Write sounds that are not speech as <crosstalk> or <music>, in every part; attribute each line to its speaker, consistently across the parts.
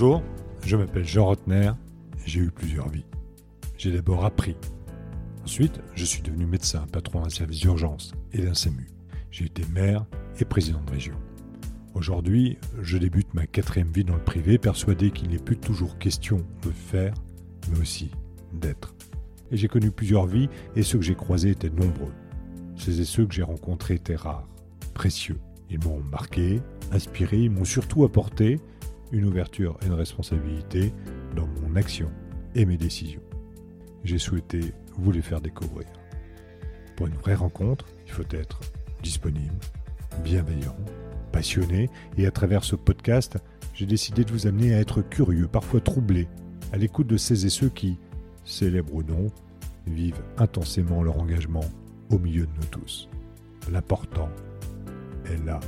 Speaker 1: Bonjour, je m'appelle Jean Rotner et j'ai eu plusieurs vies. J'ai d'abord appris. Ensuite, je suis devenu médecin, patron d'un service d'urgence et d'un SAMU. J'ai été maire et président de région. Aujourd'hui, je débute ma quatrième vie dans le privé, persuadé qu'il n'est plus toujours question de faire, mais aussi d'être. Et j'ai connu plusieurs vies et ceux que j'ai croisés étaient nombreux. Ceux et ceux que j'ai rencontrés étaient rares, précieux. Ils m'ont marqué, inspiré, ils m'ont surtout apporté une ouverture et une responsabilité dans mon action et mes décisions. J'ai souhaité vous les faire découvrir. Pour une vraie rencontre, il faut être disponible, bienveillant, passionné, et à travers ce podcast, j'ai décidé de vous amener à être curieux, parfois troublé, à l'écoute de ces et ceux qui, célèbres ou non, vivent intensément leur engagement au milieu de nous tous. L'important est là,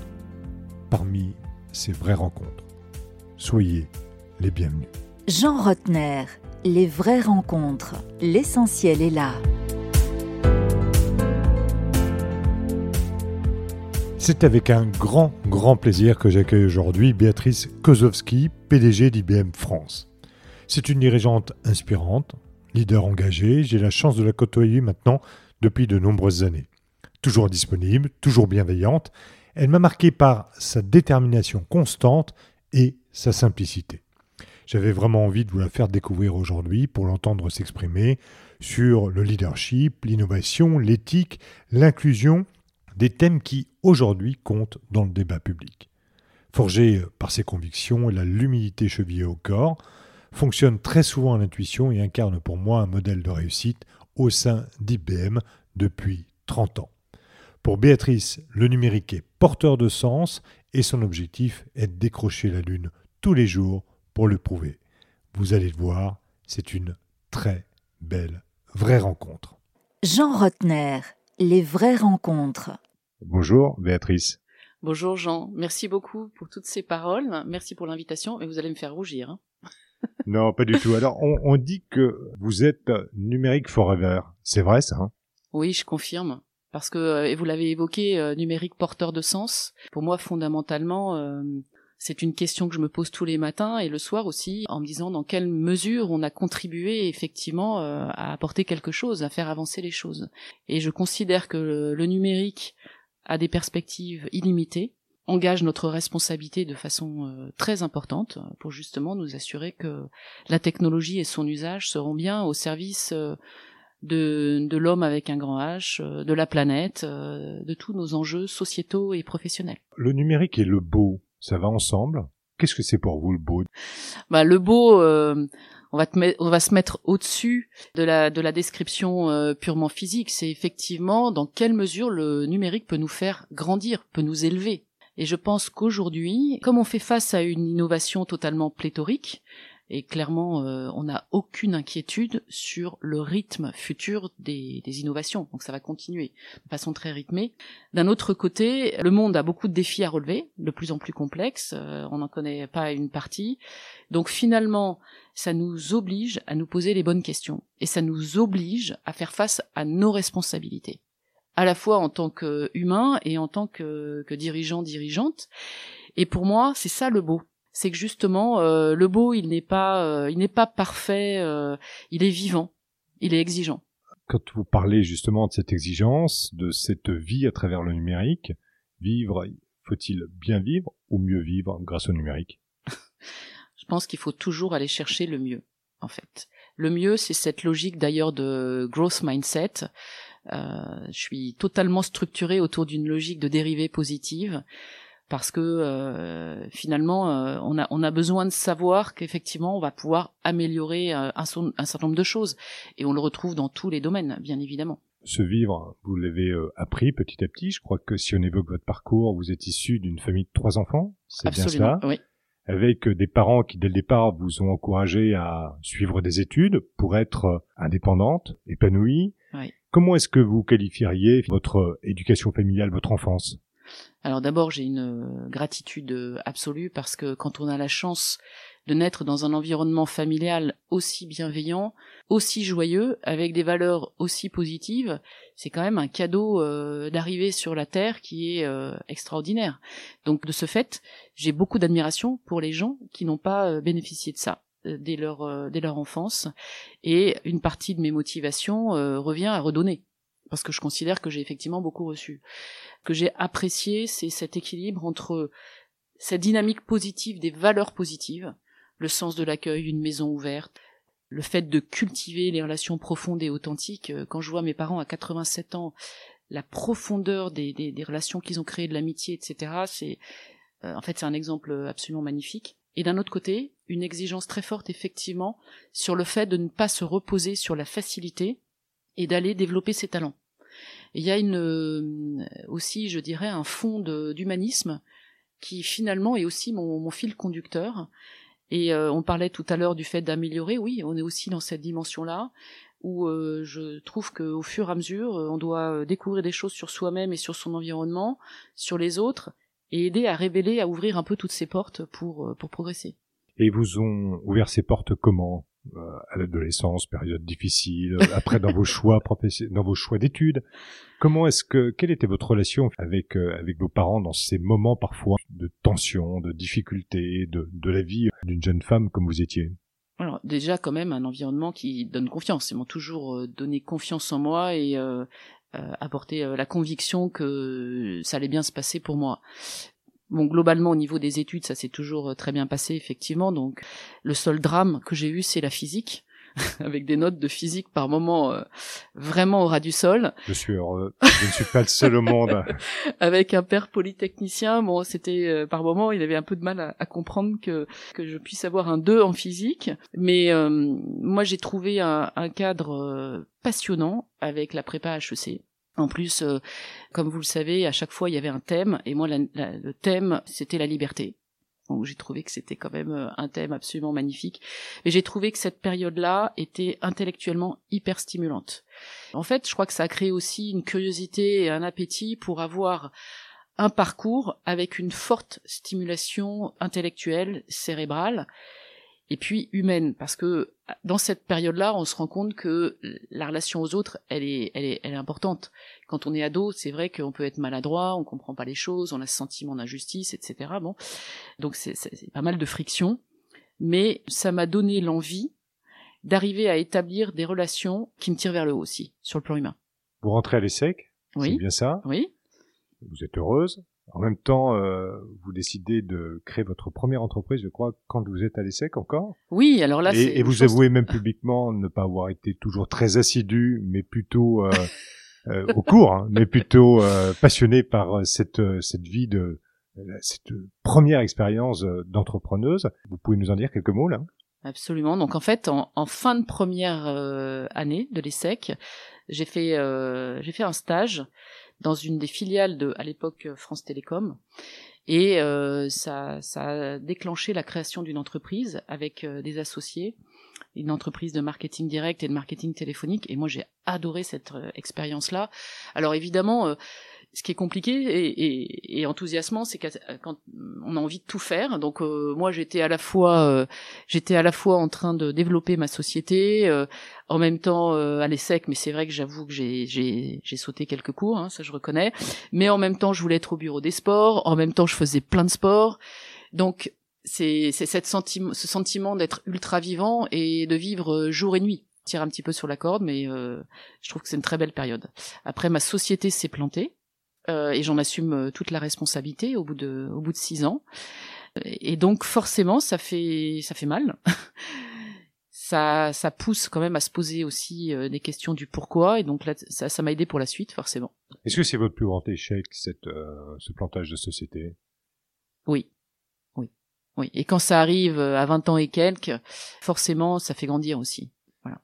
Speaker 1: parmi ces vraies rencontres. Soyez les bienvenus.
Speaker 2: Jean Rotner, les vraies rencontres, l'essentiel est là.
Speaker 1: C'est avec un grand, grand plaisir que j'accueille aujourd'hui Béatrice Kozowski, PDG d'IBM France. C'est une dirigeante inspirante, leader engagé, j'ai la chance de la côtoyer maintenant depuis de nombreuses années. Toujours disponible, toujours bienveillante, elle m'a marqué par sa détermination constante et sa simplicité. J'avais vraiment envie de vous la faire découvrir aujourd'hui pour l'entendre s'exprimer sur le leadership, l'innovation, l'éthique, l'inclusion des thèmes qui aujourd'hui comptent dans le débat public. Forgé par ses convictions et la l'humilité chevillée au corps, fonctionne très souvent à l'intuition et incarne pour moi un modèle de réussite au sein d'IBM depuis 30 ans. Pour Béatrice, le numérique est porteur de sens et son objectif est de décrocher la Lune tous les jours pour le prouver. Vous allez le voir, c'est une très belle vraie rencontre.
Speaker 2: Jean Rotner, les vraies rencontres.
Speaker 1: Bonjour Béatrice.
Speaker 3: Bonjour Jean, merci beaucoup pour toutes ces paroles, merci pour l'invitation, et vous allez me faire rougir. Hein. <laughs>
Speaker 1: non, pas du tout. Alors, on, dit que vous êtes numérique forever. C'est vrai ça hein?
Speaker 3: Oui, je confirme. Parce que, euh, et vous l'avez évoqué, euh, numérique porteur de sens. Pour moi, fondamentalement, euh, c'est une question que je me pose tous les matins et le soir aussi, en me disant dans quelle mesure on a contribué effectivement à apporter quelque chose, à faire avancer les choses. Et je considère que le numérique a des perspectives illimitées, engage notre responsabilité de façon euh, très importante pour justement nous assurer que la technologie et son usage seront bien au service euh, de, l'homme avec un grand H, euh, de la planète, de tous nos enjeux sociétaux et professionnels.
Speaker 1: Le numérique et le beau, ça va ensemble? Qu'est-ce que c'est pour vous le beau?
Speaker 3: Bah, Le beau, on va, on va se mettre au-dessus de la, de la description euh, purement physique. C'est effectivement dans quelle mesure le numérique peut nous faire grandir, peut nous élever. Et je pense qu'aujourd'hui, comme on fait face à une innovation totalement pléthorique, et clairement, euh, on n'a aucune inquiétude sur le rythme futur des, des, innovations. Donc ça va continuer de façon très rythmée. D'un autre côté, le monde a beaucoup de défis à relever, de plus en plus complexes. Euh, on n'en connaît pas une partie. Donc finalement, ça nous oblige à nous poser les bonnes questions. Et ça nous oblige à faire face à nos responsabilités à la fois en tant qu'humain et en tant que, que dirigeant. Et pour moi, c'est ça le beau c'est que justement euh, le beau il n'est pas euh, il n'est pas parfait euh, il est vivant il est exigeant.
Speaker 1: Quand vous parlez justement de cette exigence de cette vie à travers le numérique vivre faut-il bien vivre ou mieux vivre grâce au numérique? <laughs>
Speaker 3: Je pense qu'il faut toujours aller chercher le mieux en fait. Le mieux c'est cette logique d'ailleurs de growth mindset. Je suis totalement structuré autour d'une logique de dérivée positive parce que euh, finalement euh, on a on a besoin de savoir qu'effectivement on va pouvoir améliorer euh, un, un, certain nombre de choses et on le retrouve dans tous les domaines bien évidemment.
Speaker 1: Ce vivre, vous l'avez appris petit à petit. Je crois que si on évoque votre parcours, vous êtes issu d'une famille de trois enfants, c'est bien cela.
Speaker 3: Oui.
Speaker 1: Avec des parents qui dès le départ vous ont encouragé à suivre des études pour être indépendante, épanouie.
Speaker 3: Oui.
Speaker 1: Comment est-ce que vous qualifieriez votre éducation familiale, votre enfance?
Speaker 3: Alors d'abord, j'ai une euh, gratitude euh, absolue parce que quand on a la chance de naître dans un environnement familial aussi bienveillant, aussi joyeux, avec des valeurs aussi positives, c'est quand même un cadeau euh, d'arriver sur la Terre qui est euh, extraordinaire. Donc de ce fait, j'ai beaucoup d'admiration pour les gens qui n'ont pas bénéficié de ça dès leur dès leur enfance et une partie de mes motivations revient à redonner parce que je considère que j'ai effectivement beaucoup reçu. que j'ai apprécié, c'est cet équilibre entre cette dynamique positive des valeurs positives, le sens de l'accueil, une maison ouverte, le fait de cultiver les relations profondes et authentiques. Euh, quand je vois mes parents à 87 ans, la profondeur des, relations qu'ils ont créées, de l'amitié, etc., c'est euh, en fait c'est un exemple absolument magnifique. Et d'un autre côté, une exigence très forte effectivement sur le fait de ne pas se reposer sur la facilité et d'aller développer ses talents. Il y a une euh, aussi, je dirais, un fond d'humanisme qui finalement est aussi mon, mon fil conducteur. Et euh, on parlait tout à l'heure du fait d'améliorer, oui, on est aussi dans cette dimension-là, où euh, je trouve qu'au fur et à mesure, euh, on doit découvrir des choses sur soi-même et sur son environnement, sur les autres, et aider à révéler, à ouvrir un peu toutes ces portes pour, pour progresser.
Speaker 1: Et vous ont ouvert ces portes comment? euh, à l'adolescence, période difficile, euh, après dans vos choix dans vos choix d'études. Comment est-ce que quelle était votre relation avec euh, avec vos parents dans ces moments parfois de tension, de difficulté, de de la vie d'une jeune femme comme vous étiez?
Speaker 3: Alors déjà quand même un environnement qui donne confiance. Ils m'ont toujours donné confiance en moi et apporté la conviction que ça allait bien se passer pour moi. Bon, globalement, au niveau des études, ça s'est toujours euh, très bien passé, effectivement. Donc, le seul drame que j'ai eu, c'est la physique, <laughs> avec des notes de physique par moment euh, vraiment au ras du sol.
Speaker 1: Je suis heureux. Je ne suis pas le seul au monde. <laughs>
Speaker 3: avec un père polytechnicien, bon, c'était euh, par moment, il avait un peu de mal à, comprendre que que je puisse avoir un 2 en physique. Mais moi, j'ai trouvé un, un cadre passionnant avec la prépa HEC en plus, euh, comme vous le savez, à chaque fois il y avait un thème, et moi le thème c'était la liberté. Donc j'ai trouvé que c'était quand même euh, un thème absolument magnifique. Mais j'ai trouvé que cette période-là était intellectuellement hyper stimulante. En fait, je crois que ça a créé aussi une curiosité et un appétit pour avoir un parcours avec une forte stimulation intellectuelle, cérébrale, et puis humaine parce que dans cette période-là, on se rend compte que la relation aux autres, elle est, elle est, elle est importante. Quand on est ado, c'est vrai qu'on peut être maladroit, on comprend pas les choses, on a ce sentiment d'injustice, etc. Bon, donc c'est pas mal de friction, mais ça m'a donné l'envie d'arriver à établir des relations qui me tirent vers le haut aussi, sur le plan humain.
Speaker 1: Vous rentrez à l'ESSEC,
Speaker 3: oui.
Speaker 1: c'est bien ça?
Speaker 3: Oui.
Speaker 1: Vous êtes heureuse? En même temps, euh, vous décidez de créer votre première entreprise, je crois, quand vous êtes à l'ESSEC encore.
Speaker 3: Oui, alors là,
Speaker 1: et, et vous avouez même publiquement ne pas avoir été toujours très assidu, mais plutôt euh, <laughs> euh, au cours, hein, mais plutôt euh, passionné par euh, cette cette vie de cette première expérience d'entrepreneuse. Vous pouvez nous en dire quelques mots là?
Speaker 3: Absolument. Donc en fait, en, en fin de première année de l'ESSEC, j'ai fait j'ai fait un stage dans une des filiales de, à l'époque, France Télécom. Et euh, ça, ça a déclenché la création d'une entreprise avec euh, des associés, une entreprise de marketing direct et de marketing téléphonique. Et moi, j'ai adoré cette euh, expérience-là. Alors évidemment, ce qui est compliqué et, enthousiasmant, c'est quand on a envie de tout faire. Donc euh, moi, j'étais à la fois, euh, j'étais à la fois en train de développer ma société, euh, en même temps à l'ESSEC, mais c'est vrai que j'avoue que j'ai sauté quelques cours, hein, ça je reconnais. Mais en même temps, je voulais être au bureau des sports. En même temps, je faisais plein de sports. Donc c'est cette sentiment, ce sentiment d'être ultra vivant et de vivre jour et nuit tire un petit peu sur la corde, mais je trouve que c'est une très belle période. Après, ma société s'est plantée. Euh, et j'en assume euh, toute la responsabilité au bout de au bout de six ans. Et donc forcément, ça fait ça fait mal. <laughs> ça ça pousse quand même à se poser aussi euh, des questions du pourquoi. Et donc là, ça ça m'a aidé pour la suite, forcément.
Speaker 1: Est-ce que c'est votre plus grand échec cette ce plantage de société?
Speaker 3: Oui. Oui. Oui. Et quand ça arrive à 20 ans et quelques, forcément, ça fait grandir aussi. Voilà.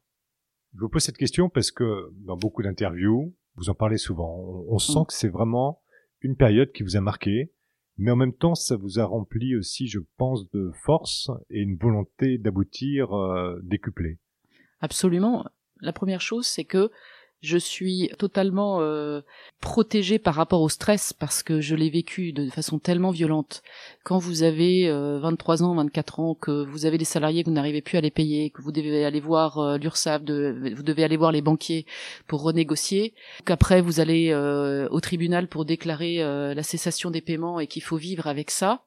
Speaker 1: Je vous pose cette question parce que dans beaucoup d'interviews, vous en parlez souvent. On, sent mm. que c'est vraiment une période qui vous a marqué, mais en même temps, ça vous a rempli aussi, je pense, de force et une volonté d'aboutir euh, décuplée.
Speaker 3: Absolument. La première chose, c'est que je suis totalement euh, protégée par rapport au stress parce que je l'ai vécu de façon tellement violente. Quand vous avez 23 ans, 24 ans, que vous avez des salariés que vous n'arrivez plus à les payer, que vous devez aller voir euh, de, vous devez aller voir les banquiers pour renégocier, qu'après vous allez au tribunal pour déclarer la cessation des paiements et qu'il faut vivre avec ça,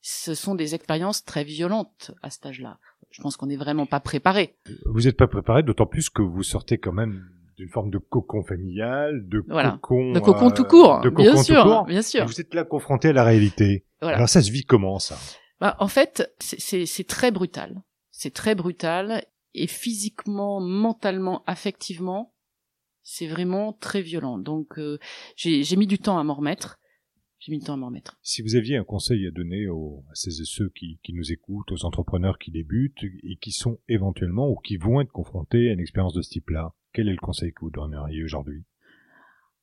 Speaker 3: ce sont des expériences très violentes à cet âge-là. Je pense qu'on n'est vraiment pas préparé.
Speaker 1: Vous n'êtes pas préparé, d'autant plus que vous sortez quand même d'une forme de cocon familial, de cocon,
Speaker 3: de cocon tout court, de bien sûr, bien sûr.
Speaker 1: vous êtes là confronté à la réalité. Alors ça se vit comment ça?
Speaker 3: Bah, En fait, c'est très brutal. C'est très brutal et physiquement, mentalement, affectivement, c'est vraiment très violent. Donc euh, j'ai mis du temps à m'en remettre j'ai mis le temps à m'en remettre.
Speaker 1: Si vous aviez un conseil à donner aux, à ces et ceux qui, qui, nous écoutent, aux entrepreneurs qui débutent et qui sont éventuellement ou qui vont être confrontés à une expérience de ce type-là, quel est le conseil que vous donneriez aujourd'hui?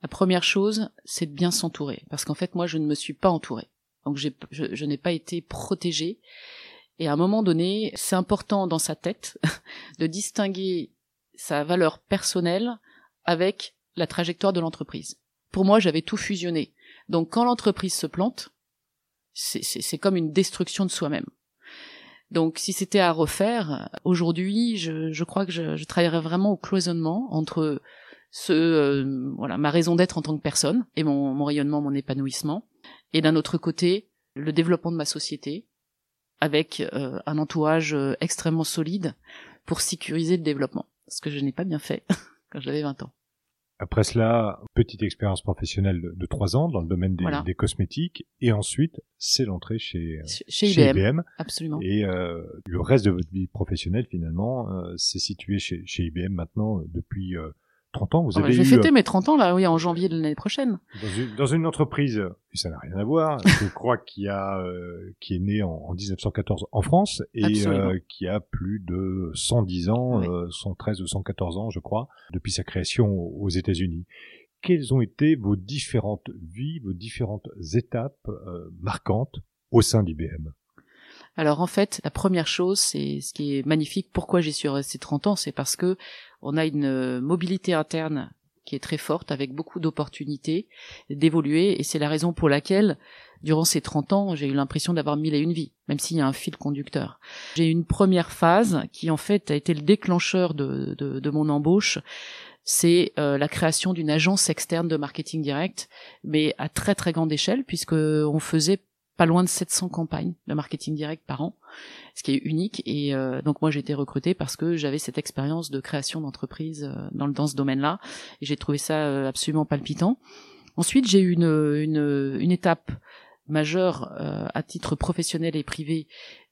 Speaker 3: La première chose, c'est de bien s'entourer. Parce qu'en fait, moi, je ne me suis pas entourée. Donc, je, je n'ai pas été protégée. Et à un moment donné, c'est important dans sa tête <laughs> de distinguer sa valeur personnelle avec la trajectoire de l'entreprise. Pour moi, j'avais tout fusionné. Donc quand l'entreprise se plante, c'est comme une destruction de soi-même. Donc si c'était à refaire, aujourd'hui, je, je, crois que je, travaillerais vraiment au cloisonnement entre ce, euh, voilà, ma raison d'être en tant que personne et mon, mon rayonnement, mon épanouissement, et d'un autre côté, le développement de ma société avec euh, un entourage euh, extrêmement solide pour sécuriser le développement, ce que je n'ai pas bien fait <laughs> quand j'avais 20 ans.
Speaker 1: Après cela, petite expérience professionnelle de trois ans dans le domaine des, cosmétiques, et ensuite c'est l'entrée chez,
Speaker 3: chez, IBM, Absolument.
Speaker 1: Et euh, le reste de votre vie professionnelle finalement, euh, c'est situé chez, chez IBM maintenant euh, depuis 30 ans, vous
Speaker 3: ah
Speaker 1: avez
Speaker 3: Je vais fêter mes 30 ans là, oui, en janvier de l'année prochaine.
Speaker 1: Dans une, dans une entreprise, ça n'a rien à voir, <laughs> je crois qu'il y a, euh, qui est né en, en, 1914 en France et euh, qui a plus de 110 ans, euh, 113 ou 114 ans, je crois, depuis sa création aux États-Unis. Quelles ont été vos différentes vies, vos différentes étapes euh, marquantes au sein d'IBM
Speaker 3: alors en fait, la première chose, c'est ce qui est magnifique. Pourquoi j'y suis resté 30 ans, c'est parce que on a une euh, mobilité interne qui est très forte, avec beaucoup d'opportunités d'évoluer, et c'est la raison pour laquelle, durant ces 30 ans, j'ai eu l'impression d'avoir mille et une vies, même s'il y a un fil conducteur. J'ai eu une première phase qui, en fait, a été le déclencheur de, de, mon embauche, c'est euh, la création d'une agence externe de marketing direct, mais à très très grande échelle, puisque on faisait pas loin de 700 campagnes de marketing direct par an, ce qui est unique. Et euh, donc moi j'ai été recrutée parce que j'avais cette expérience de création d'entreprise euh, dans, dans ce domaine-là, et j'ai trouvé ça euh, absolument palpitant. Ensuite j'ai eu une, une, une étape majeure à titre professionnel et privé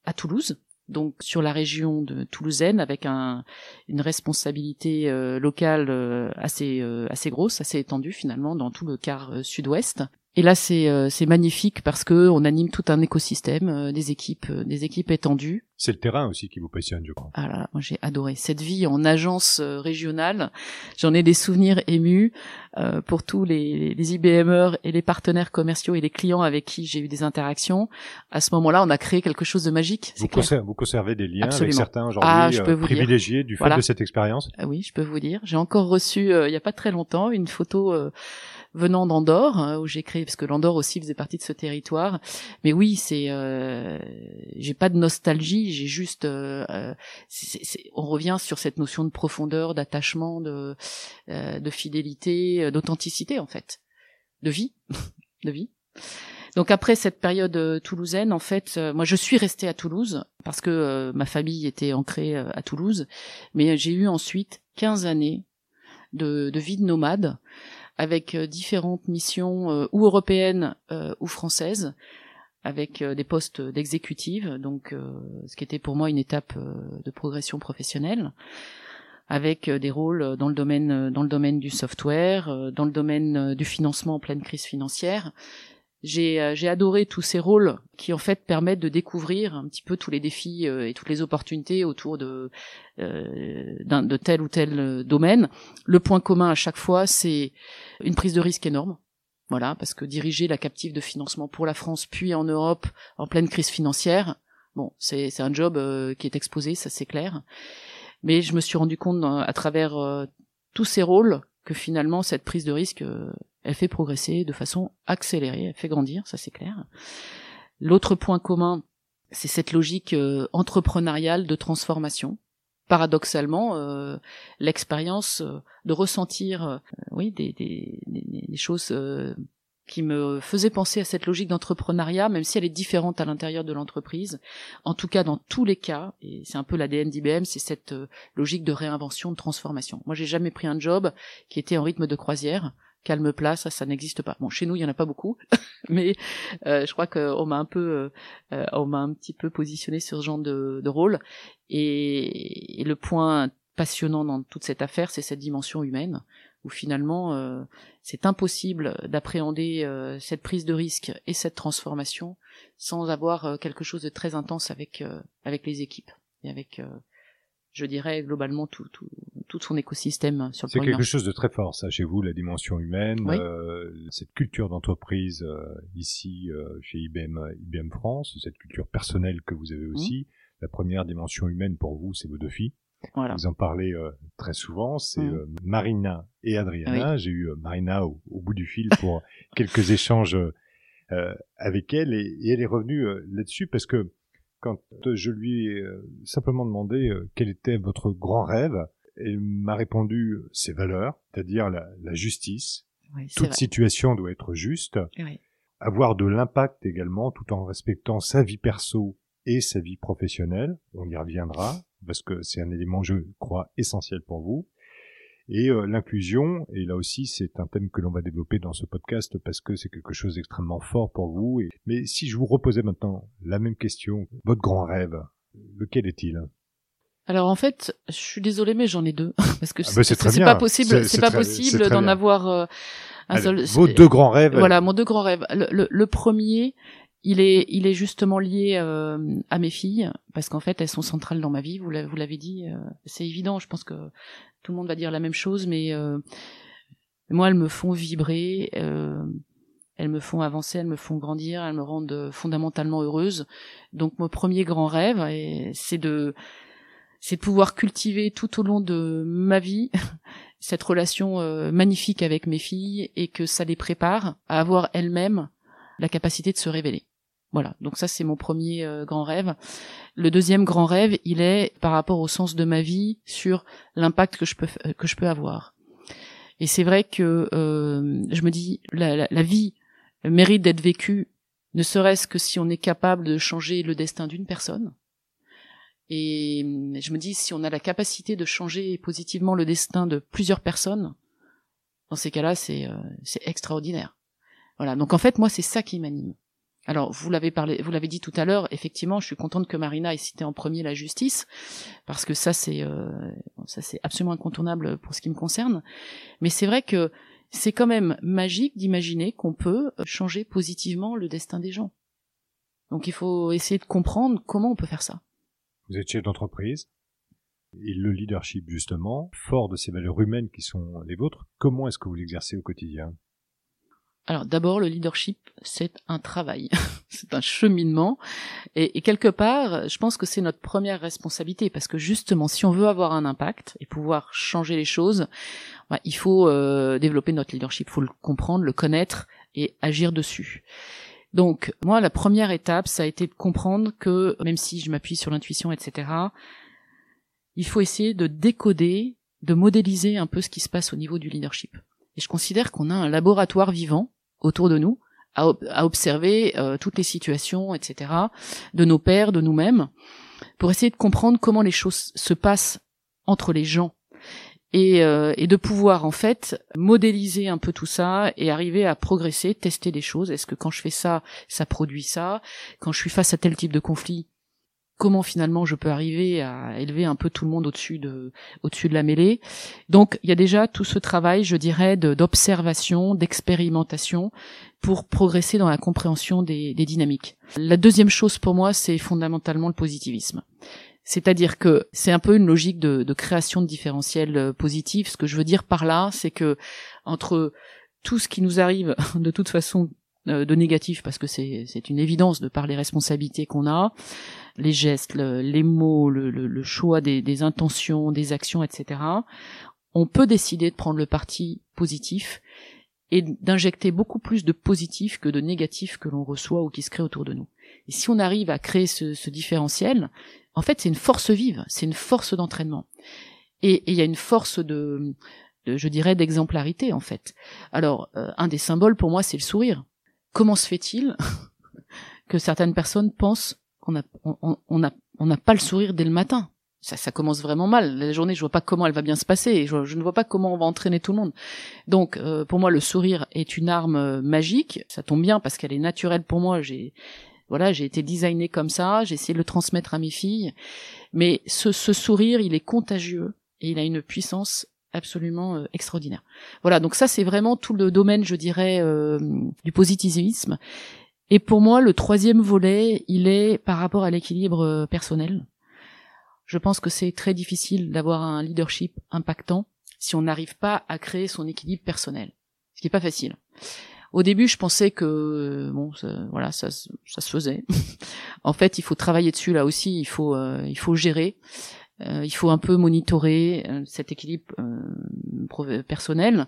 Speaker 3: à Toulouse, donc sur la région de Toulousaine avec un, une responsabilité locale assez assez grosse, assez étendue finalement dans tout le quart sud-ouest. Et là, c'est euh, c'est magnifique parce que on anime tout un écosystème, euh, des équipes, euh, des équipes étendues.
Speaker 1: C'est le terrain aussi qui vous passionne, je crois.
Speaker 3: Ah là, moi j'ai adoré cette vie en agence régionale. J'en ai des souvenirs émus pour tous les, les IBMers et les partenaires commerciaux et les clients avec qui j'ai eu des interactions. À ce moment-là, on a créé quelque chose de magique.
Speaker 1: Vous, conservez, vous conservez des liens avec certains aujourd'hui ah, privilégiés du fait de cette expérience?
Speaker 3: Ah oui, je peux vous dire. J'ai encore reçu il y a pas très longtemps une photo venant d'Andorre, hein, où j'ai créé, parce que l'Andorre aussi faisait partie de ce territoire. Mais oui, c'est, euh, j'ai pas de nostalgie, j'ai juste, euh, euh on revient sur cette notion de profondeur, d'attachement, de, euh, de fidélité, euh, d'authenticité en fait, de vie, <laughs> de vie. Donc après cette période toulousaine, en fait, moi je suis restée à Toulouse parce que ma famille était ancrée à Toulouse, mais j'ai eu ensuite 15 années de, de vie de nomade avec euh, différentes missions euh, ou européennes euh, ou françaises avec des postes d'exécutive, donc ce qui était pour moi une étape de progression professionnelle, avec des rôles dans le domaine dans le domaine du software, dans le domaine du financement en pleine crise financière, j'ai euh, j'ai adoré tous ces rôles qui en fait permettent de découvrir un petit peu tous les défis euh, et toutes les opportunités autour de euh, de tel ou tel domaine. Le point commun à chaque fois, c'est une prise de risque énorme. Voilà, parce que diriger la captive de financement pour la France puis en Europe en pleine crise financière, bon, c'est un job qui est exposé, ça c'est clair. Mais je me suis rendu compte à travers tous ces rôles que finalement cette prise de risque, elle fait progresser de façon accélérée, elle fait grandir, ça c'est clair. L'autre point commun, c'est cette logique euh, entrepreneuriale de transformation. Paradoxalement, euh, l'expérience de ressentir, oui, des, des, des choses qui me faisait penser à cette logique d'entrepreneuriat, même si elle est différente à l'intérieur de l'entreprise. En tout cas, dans tous les cas, et c'est un peu l'ADN d'IBM, c'est cette euh, logique de réinvention, de transformation. Moi, j'ai jamais pris un job qui était en rythme de croisière. Calme plat, ça, ça n'existe pas. Bon, chez nous, il y en a pas beaucoup, <laughs> mais euh, je crois qu'on m'a un peu, euh, on m'a un petit peu positionné sur ce genre de, de rôle. Et, le point passionnant dans toute cette affaire, c'est cette dimension humaine où finalement euh, c'est impossible d'appréhender euh, cette prise de risque et cette transformation sans avoir euh, quelque chose de très intense avec avec les équipes et avec je dirais globalement tout, tout, tout son écosystème sur le
Speaker 1: C'est quelque chose de très fort, ça, chez vous, la dimension humaine, cette culture d'entreprise ici chez IBM, IBM France, cette culture personnelle que vous avez mmh. aussi. La première dimension humaine pour vous, c'est vos deux filles. Vous en parlez euh, très souvent, c'est mm. euh, Marina et Adriana. J'ai eu euh, Marina au, bout du fil pour <laughs> quelques échanges avec elle et, elle est revenue là-dessus parce que quand je lui ai simplement demandé quel était votre grand rêve, elle m'a répondu ses valeurs, c'est-à-dire la, justice. Toute situation doit être juste. Avoir de l'impact également tout en respectant sa vie perso et sa vie professionnelle. On y reviendra parce que c'est un élément, je crois, essentiel pour vous. Et euh, l'inclusion, et là aussi c'est un thème que l'on va développer dans ce podcast parce que c'est quelque chose d'extrêmement fort pour vous. Et... Mais si je vous reposais maintenant la même question, votre grand rêve, lequel est-il?
Speaker 3: Alors en fait, je suis désolée, mais j'en ai deux <laughs> parce que ah bah, c'est pas possible, c'est pas possible d'en avoir euh, un seul.
Speaker 1: Vos deux grands rêves.
Speaker 3: Voilà, mon deux grands rêves. le premier, il est, justement lié euh, à mes filles parce qu'en fait elles sont centrales dans ma vie. Vous l'avez dit, euh, c'est évident. Je pense que tout le monde va dire la même chose, mais euh, moi elles me font vibrer, elles me font avancer, elles me font grandir, elles me rendent fondamentalement heureuse. Donc mon premier grand rêve, c'est de, c'est de pouvoir cultiver tout au long de ma vie <laughs> cette relation magnifique avec mes filles et que ça les prépare à avoir elles-mêmes la capacité de se révéler. Voilà, donc ça c'est mon premier euh, grand rêve. Le deuxième grand rêve, il est par rapport au sens de ma vie sur l'impact que je peux que je peux avoir. Et c'est vrai que euh, je me dis la, la, vie mérite d'être vécue, ne serait-ce que si on est capable de changer le destin d'une personne. Et je me dis si on a la capacité de changer positivement le destin de plusieurs personnes, dans ces cas-là c'est euh, c'est extraordinaire. Voilà, donc en fait moi c'est ça qui m'anime. Alors, vous l'avez parlé, vous l'avez dit tout à l'heure. Effectivement, je suis contente que Marina ait cité en premier la justice, parce que ça, c'est euh, ça, c'est absolument incontournable pour ce qui me concerne. Mais c'est vrai que c'est quand même magique d'imaginer qu'on peut changer positivement le destin des gens. Donc, il faut essayer de comprendre comment on peut faire ça.
Speaker 1: Vous êtes chef d'entreprise et le leadership justement, fort de ces valeurs humaines qui sont les vôtres. Comment est-ce que vous l'exercez au quotidien?
Speaker 3: Alors d'abord, le leadership, c'est un travail, <laughs> c'est un cheminement, et, quelque part, je pense que c'est notre première responsabilité, parce que justement, si on veut avoir un impact et pouvoir changer les choses, bah, il faut euh, développer notre leadership, il faut le comprendre, le connaître et agir dessus. Donc moi, la première étape, ça a été de comprendre que, même si je m'appuie sur l'intuition, etc., il faut essayer de décoder, de modéliser un peu ce qui se passe au niveau du leadership. Et je considère qu'on a un laboratoire vivant autour de nous, à, observer euh, toutes les situations, etc., de nos pères, de nous-mêmes, pour essayer de comprendre comment les choses se passent entre les gens et, euh, et, de pouvoir en fait modéliser un peu tout ça et arriver à progresser, tester des choses. Est-ce que quand je fais ça, ça produit ça? Quand je suis face à tel type de conflit, comment finalement je peux arriver à élever un peu tout le monde au-dessus de au-dessus de la mêlée. Donc il y a déjà tout ce travail, je dirais, d'observation, d'expérimentation pour progresser dans la compréhension des, des dynamiques. La deuxième chose pour moi, c'est fondamentalement le positivisme. C'est-à-dire que c'est un peu une logique de, de création de différentiels euh, positifs. Ce que je veux dire par là, c'est que entre tout ce qui nous arrive <laughs> de toute façon euh, de négatif, parce que c'est une évidence de par les responsabilités qu'on a, les gestes, les mots, le, choix des, intentions, des actions, etc. on peut décider de prendre le parti positif et d'injecter beaucoup plus de positif que de négatif que l'on reçoit ou qui se crée autour de nous. Et si on arrive à créer ce, différentiel, en fait, c'est une force vive, c'est une force d'entraînement. Et il y a une force de, de je dirais, d'exemplarité, en fait. Alors, euh, un des symboles pour moi, c'est le sourire. Comment se fait-il <laughs> que certaines personnes pensent qu'on a, on, on a, on n'a pas le sourire dès le matin ça, ça commence vraiment mal. La journée, je vois pas comment elle va bien se passer. Je, je ne vois pas comment on va entraîner tout le monde. Donc, euh, pour moi, le sourire est une arme euh, magique. Ça tombe bien parce qu'elle est naturelle pour moi. J'ai, voilà, j'ai été designé comme ça. J'ai essayé de le transmettre à mes filles. Mais ce, ce sourire, il est contagieux et il a une puissance absolument euh, extraordinaire. Voilà, donc ça c'est vraiment tout le domaine, je dirais, euh, du positivisme. Et pour moi, le troisième volet, il est par rapport à l'équilibre personnel. Je pense que c'est très difficile d'avoir un leadership impactant si on n'arrive pas à créer son équilibre personnel, ce qui est pas facile. Au début, je pensais que bon, ça, voilà, ça, ça se faisait. <laughs> en fait, il faut travailler dessus là aussi. Il faut, euh, il faut gérer. Euh, il faut un peu monitorer euh, cet équilibre euh, personnel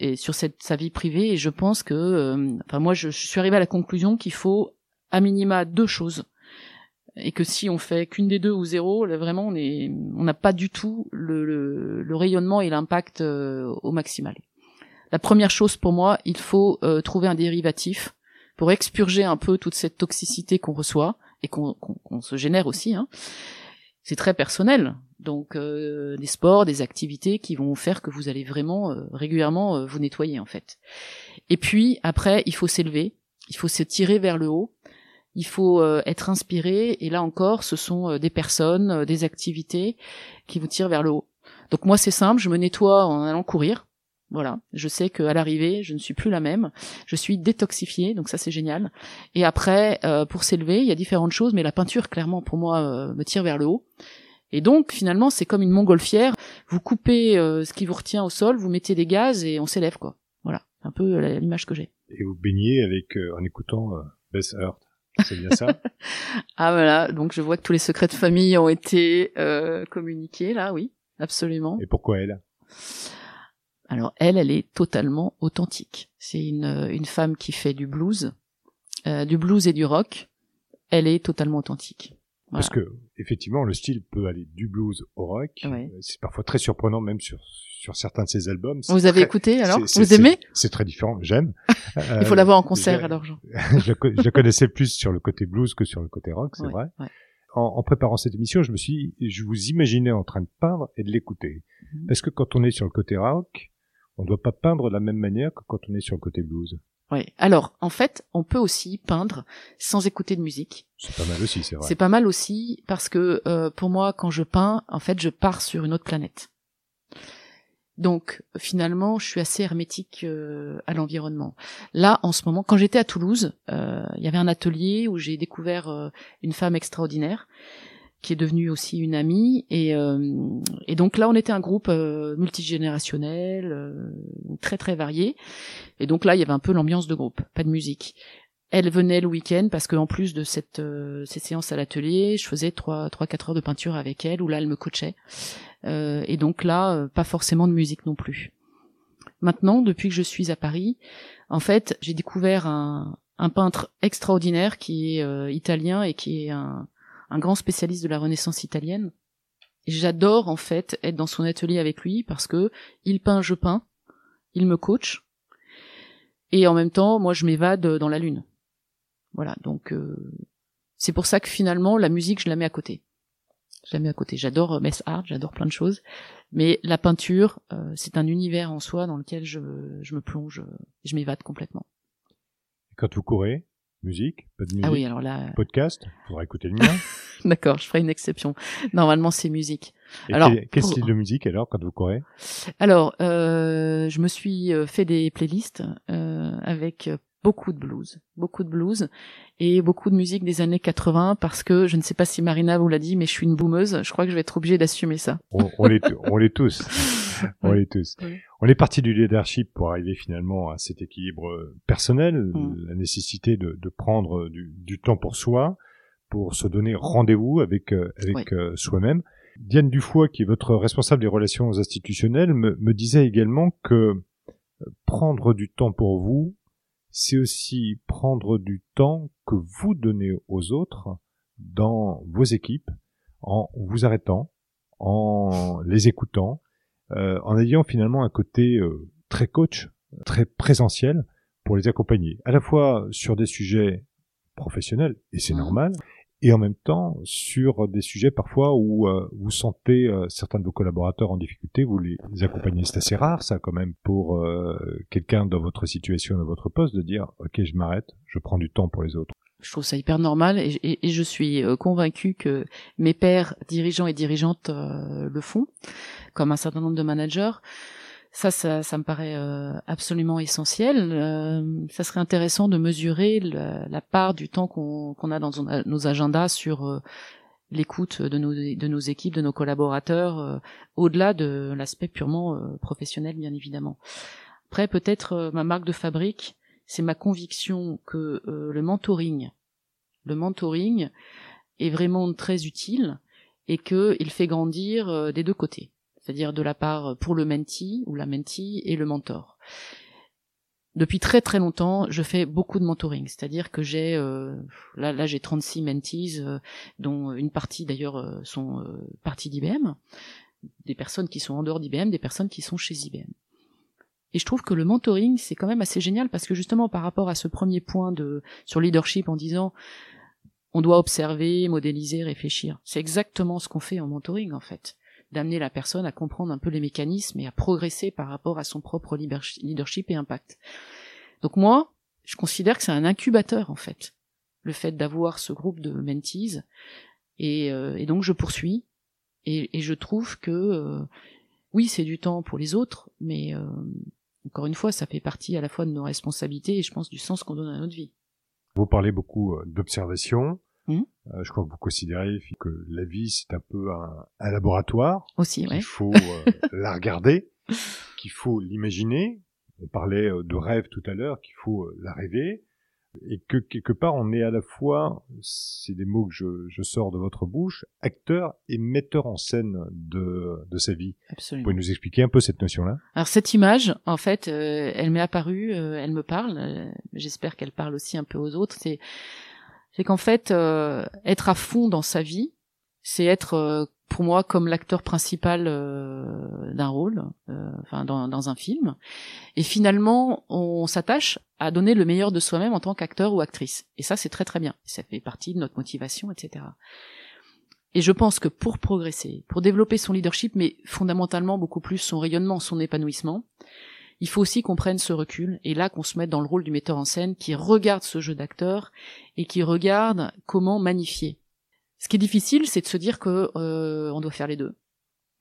Speaker 3: et sur sa vie privée. Et je pense que, euh, enfin, moi, je, suis arrivée à la conclusion qu'il faut à minima deux choses et que si on fait qu'une des deux ou zéro, là, vraiment on est, on n'a pas du tout le rayonnement et l'impact euh, au maximal. La première chose pour moi, il faut euh, trouver un dérivatif pour expurger un peu toute cette toxicité qu'on reçoit et qu'on se génère aussi. Hein. C'est très personnel, donc euh, des sports, des activités qui vont faire que vous allez vraiment euh, régulièrement vous nettoyer en fait. Et puis après, il faut s'élever, il faut se tirer vers le haut il faut euh, être inspiré et là encore ce sont euh, des personnes, euh, des activités qui vous tirent vers le haut. Donc moi c'est simple, je me nettoie en allant courir. Voilà, je sais qu'à l'arrivée, je ne suis plus la même. Je suis détoxifiée, donc ça c'est génial. Et après, pour s'élever, il y a différentes choses, mais la peinture, clairement, pour moi, me tire vers le haut. Et donc, finalement, c'est comme une montgolfière. Vous coupez ce qui vous retient au sol, vous mettez des gaz et on s'élève, quoi. Voilà, un peu l'image que j'ai.
Speaker 1: Et vous baignez avec en écoutant Bess Earth. C'est bien ça? <laughs>
Speaker 3: Ah voilà, donc je vois que tous les secrets de famille ont été euh, communiqués là, oui, absolument.
Speaker 1: Et pourquoi elle?
Speaker 3: Alors elle, elle est totalement authentique. C'est une, une femme qui fait du blues, euh, du blues et du rock. Elle est totalement authentique.
Speaker 1: Parce que effectivement, le style peut aller du blues au rock. C'est parfois très surprenant, même sur sur certains de ses albums.
Speaker 3: Vous avez écouté alors Vous aimez
Speaker 1: C'est très différent. J'aime. <laughs>
Speaker 3: Il faut l'avoir en concert alors. Jean. <laughs>
Speaker 1: je, je connaissais plus sur le côté blues que sur le côté rock, c'est vrai. En, en, préparant cette émission, je me suis, je vous imaginais en train de peindre et de l'écouter. Mhm. Parce que quand on est sur le côté rock, on ne doit pas peindre de la même manière que quand on est sur le côté blues.
Speaker 3: Oui. Alors, en fait, on peut aussi peindre sans écouter de musique.
Speaker 1: C'est pas mal aussi, c'est vrai.
Speaker 3: C'est pas mal aussi parce que euh, pour moi, quand je peins, en fait, je pars sur une autre planète. Donc, finalement, je suis assez hermétique euh, à l'environnement. Là, en ce moment, quand j'étais à Toulouse, euh, il y avait un atelier où j'ai découvert une femme extraordinaire qui est devenue aussi une amie. Et, euh, et donc là, on était un groupe euh, multigénérationnel, euh, très très varié. Et donc là, il y avait un peu l'ambiance de groupe, pas de musique. Elle venait le week-end parce qu'en plus de cette, euh, cette séance à l'atelier, je faisais trois trois quatre heures de peinture avec elle, où là, elle me coachait. et donc là, pas forcément de musique non plus. Maintenant, depuis que je suis à Paris, en fait, j'ai découvert un, un peintre extraordinaire qui est italien et qui est un, un grand spécialiste de la Renaissance italienne. J'adore en fait être dans son atelier avec lui parce que il peint, je peins, il me coach, et en même temps, moi, je m'évade dans la lune. Voilà, donc euh, c'est pour ça que finalement, la musique, je la mets à côté. Je la mets à côté. J'adore Mess Art, j'adore plein de choses, mais la peinture, euh, c'est un univers en soi dans lequel je, je me plonge, je m'évade complètement.
Speaker 1: Quand vous courez, Musique Pas de musique
Speaker 3: Ah oui, alors là...
Speaker 1: Podcast Faudra écouter le mien. <laughs>
Speaker 3: D'accord, je ferai une exception. Normalement, c'est musique.
Speaker 1: alors, quel, style de musique alors quand vous courez?
Speaker 3: Alors, euh, je me suis euh, fait des playlists euh, avec beaucoup de blues, beaucoup de blues et beaucoup de musique des années 80 parce que je ne sais pas si Marina vous l'a dit, mais je suis une boumeuse. Je crois que je vais être obligée d'assumer ça.
Speaker 1: On, on l'est <laughs> tous. On l'est tous. On est parti du leadership pour arriver finalement à cet équilibre personnel, mm. la nécessité de, de prendre du, du, temps pour soi, pour se donner rendez-vous avec euh, avec euh, soi-même. Diane Dufoy, qui est votre responsable des relations institutionnelles, me, me disait également que euh, prendre du temps pour vous, c'est aussi prendre du temps que vous donnez aux autres dans vos équipes en vous arrêtant, en les écoutant, euh, en ayant finalement un côté euh, très coach, très présentiel pour les accompagner, à la fois sur des sujets professionnels, et c'est
Speaker 3: Mhm.
Speaker 1: normal, et en même temps sur des sujets parfois où euh, vous sentez euh, certains de vos collaborateurs en difficulté, vous les accompagnez. C'est assez rare ça quand même pour euh, quelqu'un dans votre situation, dans votre poste, de dire ok je m'arrête, je prends du temps pour les autres.
Speaker 3: Je trouve ça hyper normal et, je suis euh, convaincue que mes pairs dirigeants et dirigeantes euh, le font, comme un certain nombre de managers. Ça, ça, ça me paraît euh, absolument essentiel. Ça serait intéressant de mesurer la, part du temps qu'on a dans nos- agendas sur l'écoute de nos, équipes, de nos collaborateurs, au-delà de l'aspect purement professionnel, bien évidemment. Après, peut-être ma marque de fabrique, c'est ma conviction que euh, le mentoring, le mentoring est vraiment très utile et que il fait grandir euh, des deux côtés, c'est-à-dire de la part pour le mentee ou la mentee et le mentor. Depuis très très longtemps, je fais beaucoup de mentoring, c'est-à-dire que j'ai euh, là là j'ai 36 mentees euh, dont une partie d'ailleurs euh, sont euh, parties d'IBM, des personnes qui sont en dehors d'IBM, des personnes qui sont chez IBM. Et je trouve que le mentoring, c'est quand même assez génial parce que justement par rapport à ce premier point de sur leadership en disant on doit observer, modéliser, réfléchir. C'est exactement ce qu'on fait en mentoring en fait, d'amener la personne à comprendre un peu les mécanismes et à progresser par rapport à son propre leadership et impact. Donc moi, je considère que c'est un incubateur en fait, le fait d'avoir ce groupe de mentees et, euh, et donc je poursuis et, et je trouve que euh, oui c'est du temps pour les autres, mais euh, encore une fois ça fait partie à la fois de nos responsabilités et je pense du sens qu'on donne à notre vie.
Speaker 1: Vous parlez beaucoup euh, d'observation.
Speaker 3: Mhm.
Speaker 1: Euh, je crois que vous considérez que la vie c'est un peu un, un laboratoire.
Speaker 3: Aussi, ouais.
Speaker 1: qu'il faut euh, <laughs> la regarder, qu'il faut l'imaginer. On parlait de rêve tout à l'heure, qu'il faut la rêver, et que quelque part on est à la fois, c'est des mots que je, je sors de votre bouche, acteur et metteur en scène de, de sa vie. Vous
Speaker 3: Absolument.
Speaker 1: pouvez nous expliquer un peu cette notion-là?
Speaker 3: Alors cette image, en fait, euh, elle m'est apparue, euh, elle me parle. euh, J'espère qu'elle parle aussi un peu aux autres. C'est, c'est qu'en fait, euh, être à fond dans sa vie, c'est être euh, pour moi comme l'acteur principal euh, d'un rôle, euh, enfin dans, dans un film. Et finalement, on s'attache à donner le meilleur de soi-même en tant qu'acteur ou actrice. Et ça, c'est très très bien. Ça fait partie de notre motivation, etc. Et je pense que pour progresser, pour développer son leadership, mais fondamentalement beaucoup plus son rayonnement, son épanouissement, il faut aussi qu'on prenne ce recul et là qu'on se mette dans le rôle du metteur en scène qui regarde ce jeu d'acteur et qui regarde comment magnifier. Ce qui est difficile, c'est de se dire que euh, on doit faire les deux.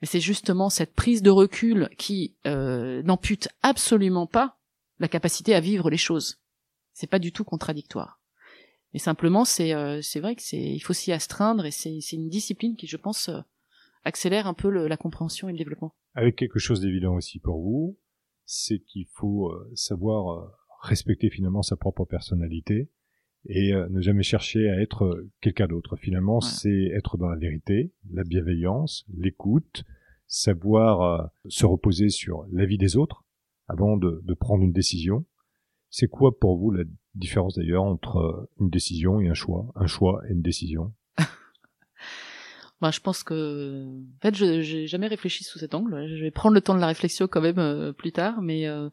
Speaker 3: Mais c'est justement cette prise de recul qui euh, n'ampute absolument pas la capacité à vivre les choses. C'est pas du tout contradictoire. Mais simplement, c'est euh, c'est vrai que c'est il faut s'y astreindre et c'est c'est une discipline qui, je pense, euh, accélère un peu le- la compréhension et le développement.
Speaker 1: Avec quelque chose d'évident aussi pour vous, c'est qu'il faut euh, savoir euh, respecter finalement sa propre personnalité et euh, ne jamais chercher à être euh, quelqu'un d'autre. Finalement, c'est être dans la vérité, la bienveillance, l'écoute, savoir euh, se reposer sur l'avis des autres avant de, de prendre une décision. C'est quoi pour vous la différence d'ailleurs entre euh, une décision et un choix, un choix et une décision? <laughs>
Speaker 3: Bah, je pense que, en fait, je j'ai jamais réfléchi sous cet angle. Je vais prendre le temps de la réflexion quand même euh, plus tard, mais euh,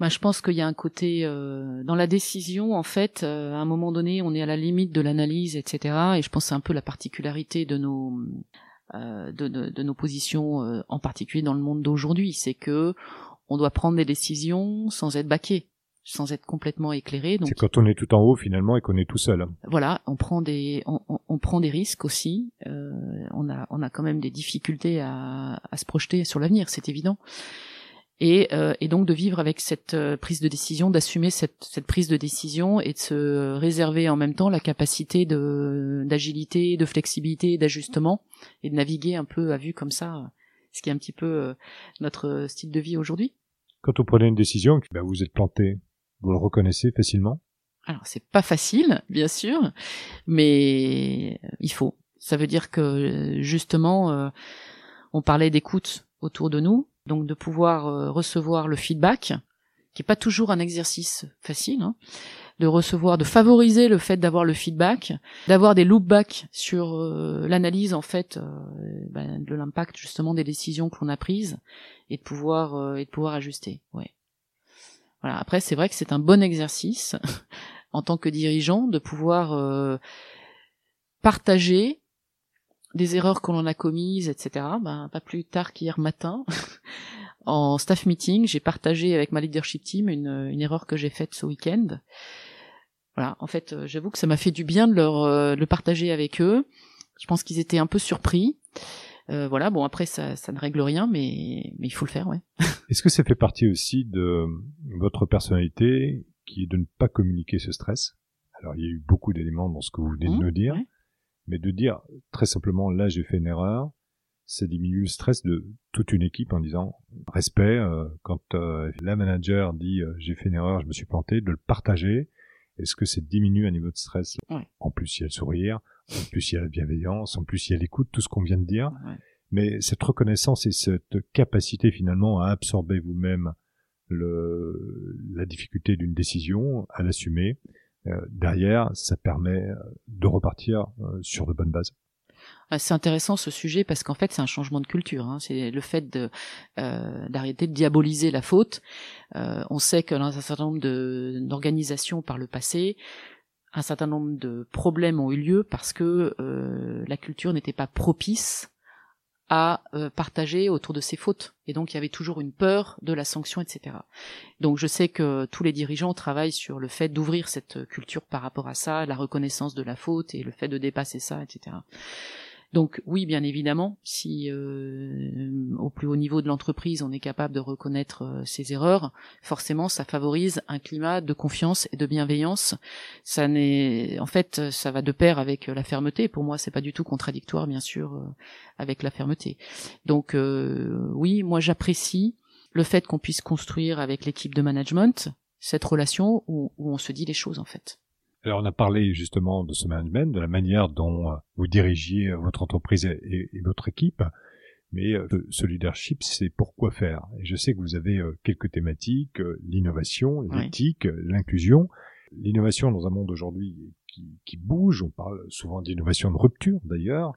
Speaker 3: bah, je pense qu'il y a un côté euh, dans la décision. En fait, euh, à un moment donné, on est à la limite de l'analyse, etc. Et je pense que c'est un peu la particularité de nos euh, de, de, de nos positions, euh, en particulier dans le monde d'aujourd'hui, c'est que on doit prendre des décisions sans être baqué, sans être complètement éclairé. Donc
Speaker 1: C'est quand on est tout en haut finalement et qu'on est tout seul.
Speaker 3: voilà, on prend des on, on- on prend des risques aussi. Euh, on a on a quand même des difficultés à, à se projeter sur l'avenir, c'est évident. Et, euh, et donc de vivre avec cette euh, prise de décision, d'assumer cette, cette prise de décision et de se réserver en même temps la capacité de d'agilité, de flexibilité, d'ajustement et de naviguer un peu à vue comme ça, ce qui est un petit peu euh, notre style de vie aujourd'hui.
Speaker 1: Quand vous prenez une décision, ben, vous êtes planté, vous le reconnaissez facilement
Speaker 3: Alors c'est pas facile, bien sûr, mais il faut. Ça veut dire que justement, on parlait d'écoute autour de nous, donc de pouvoir recevoir le feedback, qui est pas toujours un exercice facile, hein, de recevoir, de favoriser le fait d'avoir le feedback, d'avoir des loopbacks sur euh, l'analyse en fait euh, ben, de l'impact justement des décisions que l'on a prises et de pouvoir euh, et de pouvoir ajuster. Ouais. Voilà. Après, c'est vrai que c'est un bon exercice <laughs> en tant que dirigeant de pouvoir partager des erreurs que l'on a commises, etc. Ben, pas plus tard qu'hier matin, <laughs> en staff meeting, j'ai partagé avec ma leadership team une, une erreur que j'ai faite ce week-end. Voilà, en fait, euh, j'avoue que ça m'a fait du bien de leur euh, le partager avec eux. Je pense qu'ils étaient un peu surpris. Euh, voilà, bon après ça, ça ne règle rien, mais mais il faut le faire, ouais. <laughs>
Speaker 1: Est-ce que ça fait partie aussi de votre personnalité, qui est de ne pas communiquer ce stress? Alors il y a eu beaucoup d'éléments dans ce que vous venez de mmh, nous dire, mais de dire très simplement là j'ai fait une erreur, ça diminue le stress de toute une équipe en disant respect quand la manager dit j'ai fait une erreur, je me suis planté, de le partager. Est-ce que c'est diminue un niveau de stress? En plus, il y a le sourire, en plus, il y a la bienveillance, en plus, il y a l'écoute, tout ce qu'on vient de dire. Mais cette reconnaissance et cette capacité finalement à absorber vous-même le, la difficulté d'une décision, à l'assumer, euh, derrière, ça permet de repartir euh, sur de bonnes bases.
Speaker 3: Ah, c'est intéressant ce sujet parce qu'en fait c'est un changement de culture. Hein. C'est le fait euh, d'arrêter de diaboliser la faute. Euh, on sait que dans un certain nombre d'organisations par le passé, un certain nombre de problèmes ont eu lieu parce que euh, la culture n'était pas propice à partager autour de ses fautes. Et donc il y avait toujours une peur de la sanction, etc. Donc je sais que tous les dirigeants travaillent sur le fait d'ouvrir cette culture par rapport à ça, la reconnaissance de la faute et le fait de dépasser ça, etc. Donc oui, bien évidemment, si euh, au plus haut niveau de l'entreprise on est capable de reconnaître euh, ses erreurs, forcément ça favorise un climat de confiance et de bienveillance. Ça n'est, en fait, ça va de pair avec la fermeté. Pour moi, c'est pas du tout contradictoire, bien sûr, euh, avec la fermeté. Donc oui, moi j'apprécie le fait qu'on puisse construire avec l'équipe de management cette relation où on se dit les choses en fait.
Speaker 1: Alors on a parlé justement de ce management, de la manière dont euh, vous dirigiez euh, votre entreprise et, votre équipe, mais euh, ce leadership, c'est pourquoi faire? Et je sais que vous avez quelques thématiques, l'innovation, l'éthique, l'inclusion. L'innovation dans un monde aujourd'hui qui, qui, bouge, on parle souvent d'innovation de rupture d'ailleurs,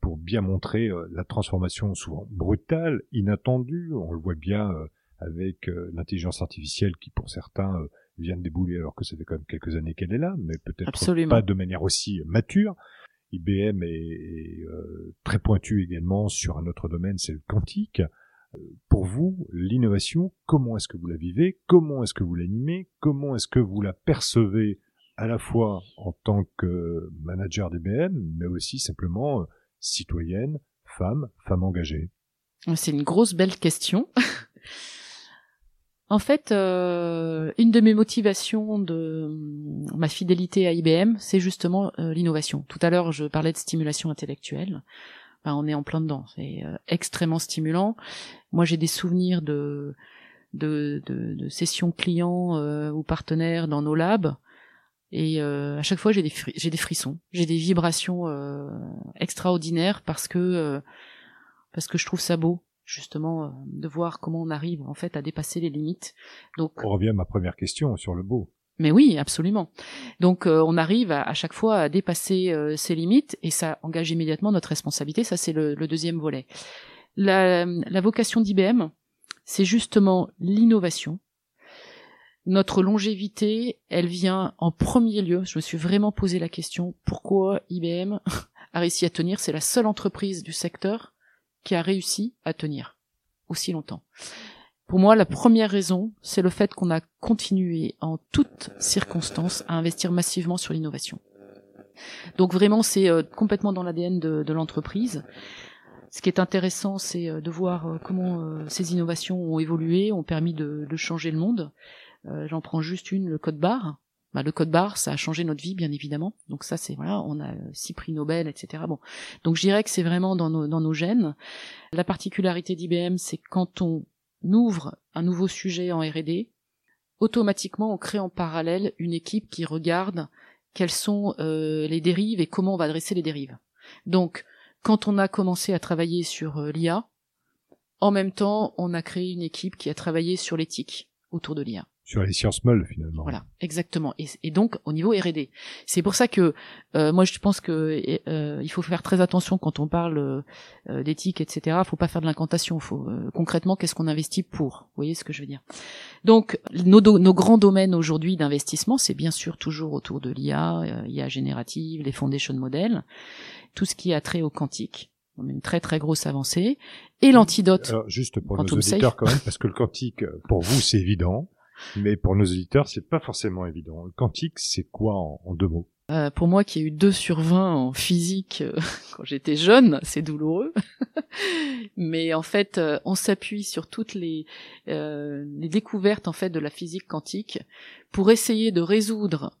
Speaker 1: pour bien montrer la transformation souvent brutale, inattendue. On le voit bien avec l'intelligence artificielle qui pour certains vient de débouler alors que ça fait quand même quelques années qu'elle est là, mais peut-être pas de manière aussi mature. IBM est, euh, très pointu également sur un autre domaine, c'est le quantique. Euh, pour vous, l'innovation, comment est-ce que vous la vivez? Comment est-ce que vous l'animez? Comment est-ce que vous la percevez à la fois en tant que manager d'IBM, mais aussi simplement euh, citoyenne, femme, femme engagée?
Speaker 3: C'est une grosse belle question. <laughs> En fait, euh, une de mes motivations de ma fidélité à IBM, c'est justement euh, l'innovation. Tout à l'heure, je parlais de stimulation intellectuelle. Ben, on est en plein dedans. C'est euh, extrêmement stimulant. Moi, j'ai des souvenirs de de, de, sessions clients ou partenaires dans nos labs. Et à chaque fois, j'ai des, des frissons, j'ai des vibrations extraordinaires parce que parce que je trouve ça beau justement euh, de voir comment on arrive en fait à dépasser les limites.
Speaker 1: Donc on revient à ma première question sur le beau.
Speaker 3: Mais oui, absolument. Donc euh, on arrive à, chaque fois à dépasser euh, ces limites et ça engage immédiatement notre responsabilité. Ça c'est le, deuxième volet. La, la vocation d'IBM, c'est justement l'innovation. Notre longévité, elle vient en premier lieu. Je me suis vraiment posé la question pourquoi IBM <laughs> a réussi à tenir? C'est la seule entreprise du secteur qui a réussi à tenir aussi longtemps. Pour moi, la première raison, c'est le fait qu'on a continué en toutes circonstances à investir massivement sur l'innovation. Donc vraiment, c'est euh, complètement dans l'ADN de, l'entreprise. Ce qui est intéressant, c'est euh, de voir euh, comment ces innovations ont évolué, ont permis de, de changer le monde. J'en prends juste une, le code barre. Bah, le code barre, ça a changé notre vie, bien évidemment. Donc ça, c'est voilà, on a six prix Nobel, etc. Bon, donc je dirais que c'est vraiment dans nos, gènes. La particularité d'IBM, c'est quand on ouvre un nouveau sujet en R&D, automatiquement on crée en parallèle une équipe qui regarde quelles sont euh, les dérives et comment on va adresser les dérives. Donc, quand on a commencé à travailler sur l'IA, en même temps, on a créé une équipe qui a travaillé sur l'éthique autour de l'IA
Speaker 1: sur les sciences molles finalement.
Speaker 3: Voilà, exactement. Et, donc au niveau R&D, c'est pour ça que euh, moi je pense que euh, il faut faire très attention quand on parle euh, d'éthique, etc. Il faut pas faire de l'incantation. Faut concrètement qu'est-ce qu'on investit pour? Vous voyez ce que je veux dire? Donc nos, nos grands domaines aujourd'hui d'investissement, c'est bien sûr toujours autour de l'IA, IA générative, les foundation models, tout ce qui a trait au quantique. Une très très grosse avancée. Et l'antidote.
Speaker 1: Alors juste pour nos auditeurs quand même, parce que le quantique, pour vous c'est évident. Mais pour nos auditeurs, c'est pas forcément évident. Le quantique, c'est quoi en, deux mots?
Speaker 3: Euh, pour moi qui ai eu 2 sur 20 en physique euh, <laughs> quand j'étais jeune, c'est douloureux. <laughs> Mais en fait, euh, on s'appuie sur toutes les, découvertes en fait de la physique quantique pour essayer de résoudre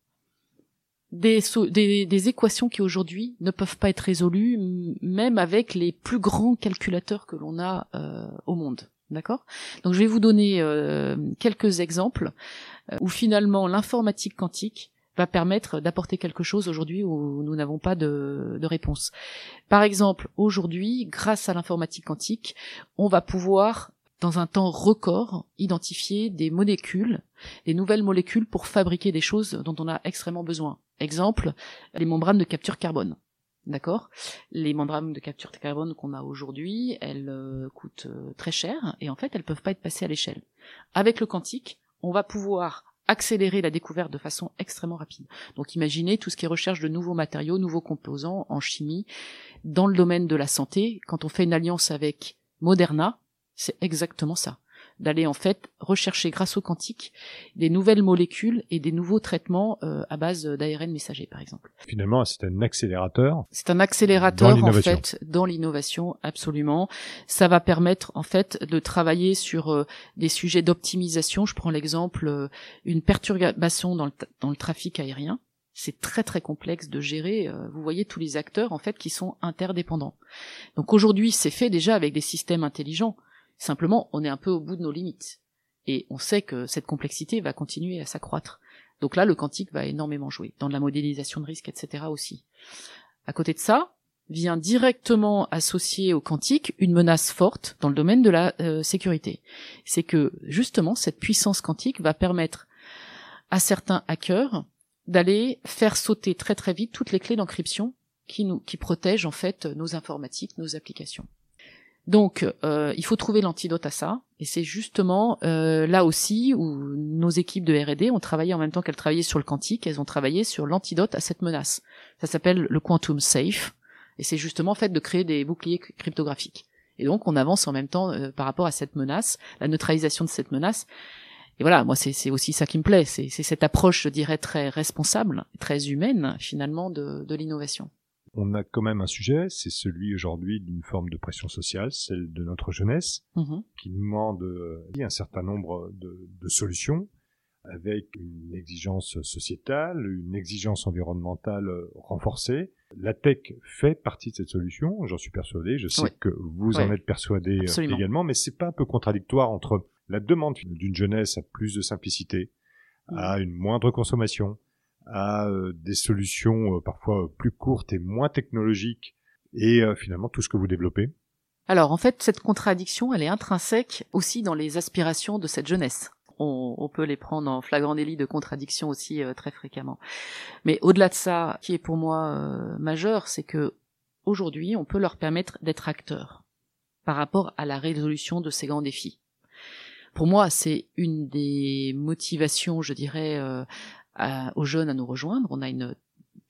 Speaker 3: des équations qui aujourd'hui ne peuvent pas être résolues, même avec les plus grands calculateurs que l'on a au monde. D'accord? Donc je vais vous donner euh, quelques exemples euh, où finalement l'informatique quantique va permettre d'apporter quelque chose aujourd'hui où nous n'avons pas de, de, réponse. Par exemple, aujourd'hui, grâce à l'informatique quantique, on va pouvoir dans un temps record, identifier des molécules, des nouvelles molécules pour fabriquer des choses dont on a extrêmement besoin. Exemple, les membranes de capture carbone. D'accord Les membranes de capture de carbone qu'on a aujourd'hui, elles euh, coûtent euh, très cher et en fait, elles peuvent pas être passées à l'échelle. Avec le quantique, on va pouvoir accélérer la découverte de façon extrêmement rapide. Donc imaginez tout ce qui est recherche de nouveaux matériaux, nouveaux composants en chimie, dans le domaine de la santé, quand on fait une alliance avec Moderna, c'est exactement ça d'aller en fait rechercher grâce au quantique des nouvelles molécules et des nouveaux traitements euh, à base d'ARN messager par exemple.
Speaker 1: Finalement, c'est un accélérateur.
Speaker 3: C'est un accélérateur en fait dans l'innovation absolument. Ça va permettre en fait de travailler sur euh, des sujets d'optimisation. Je prends l'exemple euh, une perturbation dans le, dans le trafic aérien c'est très très complexe de gérer. vous voyez tous les acteurs en fait qui sont interdépendants. Donc aujourd'hui, c'est fait déjà avec des systèmes intelligents. Simplement, on est un peu au bout de nos limites. Et on sait que cette complexité va continuer à s'accroître. Donc là, le quantique va énormément jouer, dans la modélisation de risque, etc. aussi. À côté de ça, vient directement associer au quantique une menace forte dans le domaine de la euh, sécurité. C'est que justement cette puissance quantique va permettre à certains hackers d'aller faire sauter très très vite toutes les clés d'encryption qui nous qui protègent en fait nos informatiques, nos applications. Donc, euh, il faut trouver l'antidote à ça, et c'est justement euh, là aussi où nos équipes de R&D ont travaillé en même temps qu'elles travaillaient sur le quantique, elles ont travaillé sur l'antidote à cette menace. Ça s'appelle le quantum safe, et c'est justement en fait de créer des boucliers cryptographiques. Et donc, on avance en même temps euh, par rapport à cette menace, la neutralisation de cette menace. Et voilà, moi, c'est aussi ça qui me plaît, c'est cette approche, je dirais, très responsable, très humaine finalement de l'innovation
Speaker 1: on a quand même un sujet, c'est celui aujourd'hui d'une forme de pression sociale, celle de notre jeunesse, mhm. qui demande euh, un certain nombre de, solutions avec une exigence sociétale, une exigence environnementale renforcée. La tech fait partie de cette solution, j'en suis persuadé, je sais que vous en êtes persuadé euh, également, mais c'est pas un peu contradictoire entre la demande d'une jeunesse à plus de simplicité, à une moindre consommation, à euh, des solutions euh, parfois plus courtes et moins technologiques et euh, finalement tout ce que vous développez
Speaker 3: Alors en fait, cette contradiction, elle est intrinsèque aussi dans les aspirations de cette jeunesse. On peut les prendre en flagrant délit de contradiction aussi très fréquemment. Mais au-delà de ça, qui est pour moi majeur, c'est que aujourd'hui, on peut leur permettre d'être acteurs par rapport à la résolution de ces grands défis. Pour moi, c'est une des motivations, je dirais, aux jeunes à nous rejoindre. On a une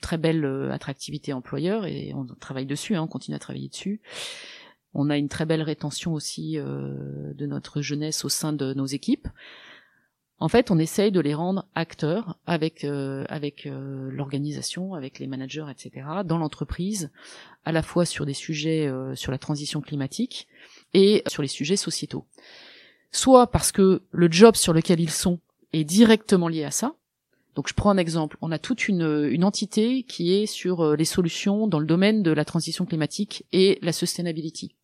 Speaker 3: très belle euh, attractivité employeur et on travaille dessus, hein, on continue à travailler dessus. On a une très belle rétention aussi euh, de notre jeunesse au sein de nos équipes. En fait, on essaye de les rendre acteurs avec euh, avec l'organisation, avec les managers, etc. dans l'entreprise, à la fois sur des sujets sur la transition climatique et sur les sujets sociétaux. Soit parce que le job sur lequel ils sont est directement lié à ça, donc je prends un exemple. On a toute une, entité qui est sur euh, les solutions dans le domaine de la transition climatique et la sustainability.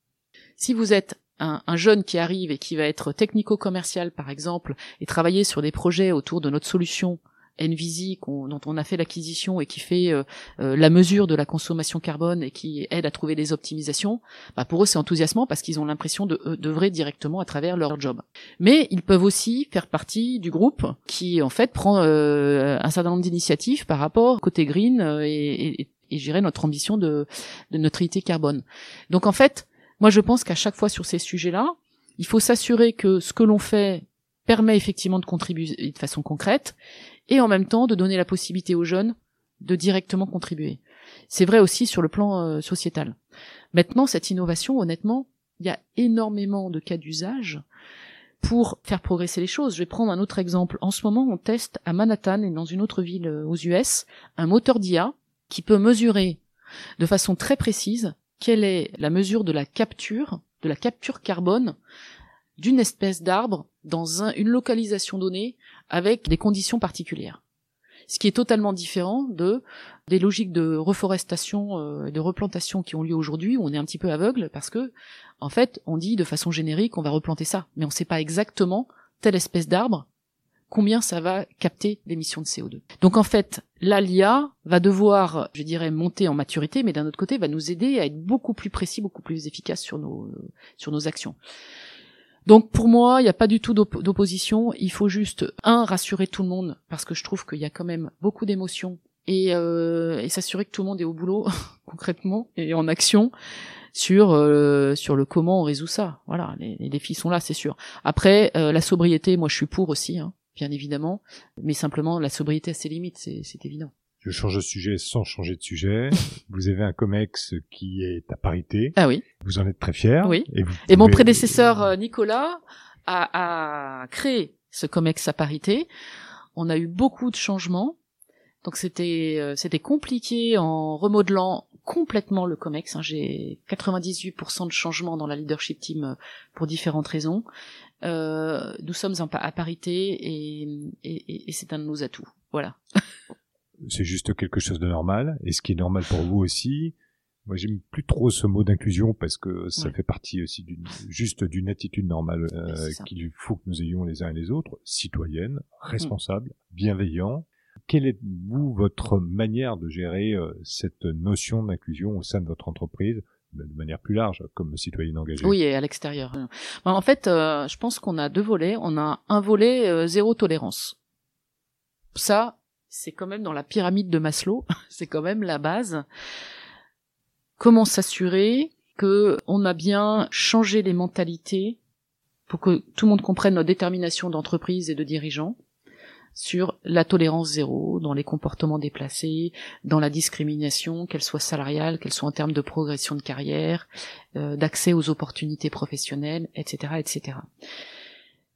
Speaker 3: Si vous êtes un, un jeune qui arrive et qui va être technico-commercial par exemple et travailler sur des projets autour de notre solution Envisy dont on a fait l'acquisition et qui fait euh, euh, la mesure de la consommation carbone et qui aide à trouver des optimisations, bah pour eux c'est enthousiasmant parce qu'ils ont l'impression de d'œuvrer directement à travers leur job. Mais ils peuvent aussi faire partie du groupe qui en fait prend un certain nombre d'initiatives par rapport côté green et, et, et gérer notre ambition de, de neutralité carbone. Donc en fait, moi je pense qu'à chaque fois sur ces sujets-là, il faut s'assurer que ce que l'on fait permet effectivement de contribuer de façon concrète et en même temps de donner la possibilité aux jeunes de directement contribuer. C'est vrai aussi sur le plan euh, sociétal. Maintenant, cette innovation, honnêtement, il y a énormément de cas d'usage pour faire progresser les choses. Je vais prendre un autre exemple. En ce moment, on teste à Manhattan et dans une autre ville euh, aux US un moteur d'IA qui peut mesurer de façon très précise quelle est la mesure de la capture, de la capture carbone d'une espèce d'arbre dans une localisation donnée avec des conditions particulières. Ce qui est totalement différent de des logiques de reforestation euh, et de replantation qui ont lieu aujourd'hui où on est un petit peu aveugle parce que en fait on dit de façon générique on va replanter ça mais on ne sait pas exactement telle espèce d'arbre combien ça va capter d'émissions de CO2. Donc en fait, là, l'IA va devoir, je dirais, monter en maturité, mais d'un autre côté, va nous aider à être beaucoup plus précis, beaucoup plus efficace sur nos, sur nos actions. Donc pour moi, il n'y a pas du tout d'opposition. Il faut juste, un, rassurer tout le monde, parce que je trouve qu'il y a quand même beaucoup d'émotions, et, euh, et s'assurer que tout le monde est au boulot, <laughs> concrètement, et en action sur euh, sur le comment on résout ça. Voilà, les, défis sont là, c'est sûr. Après, euh, la sobriété, moi je suis pour aussi. Hein bien évidemment, mais simplement la sobriété a ses limites, c'est évident.
Speaker 1: Je change de sujet sans changer de sujet. <laughs> vous avez un COMEX qui est à parité.
Speaker 3: Ah oui.
Speaker 1: Vous en êtes très fier.
Speaker 3: Oui. Et, mon prédécesseur euh, Nicolas a, a créé ce COMEX à parité. On a eu beaucoup de changements. Donc c'était euh, c'était compliqué en remodelant complètement le COMEX. Hein. J'ai 98% de changements dans la leadership team euh, pour différentes raisons. Euh, nous sommes en, à parité et, et, et c'est un de nos atouts. Voilà. <laughs>
Speaker 1: c'est juste quelque chose de normal. Et ce qui est normal pour vous aussi, moi j'aime plus trop ce mot d'inclusion parce que ça fait partie aussi d'une juste d'une attitude normale euh, qu'il faut que nous ayons les uns et les autres, citoyennes, responsables, bienveillants. Quelle est vous votre manière de gérer euh, cette notion d'inclusion au sein de votre entreprise de manière plus large comme citoyenne engagée?
Speaker 3: Oui, et à l'extérieur. En fait, euh, je pense qu'on a deux volets. On a un volet zéro tolérance. Ça, c'est quand même dans la pyramide de Maslow. <laughs> c'est quand même la base. Comment s'assurer que on a bien changé les mentalités pour que tout le monde comprenne notre détermination d'entreprise et de dirigeants sur la tolérance zéro dans les comportements déplacés, dans la discrimination, qu'elle soit salariale, qu'elle soit en termes de progression de carrière, euh, d'accès aux opportunités professionnelles, etc., etc.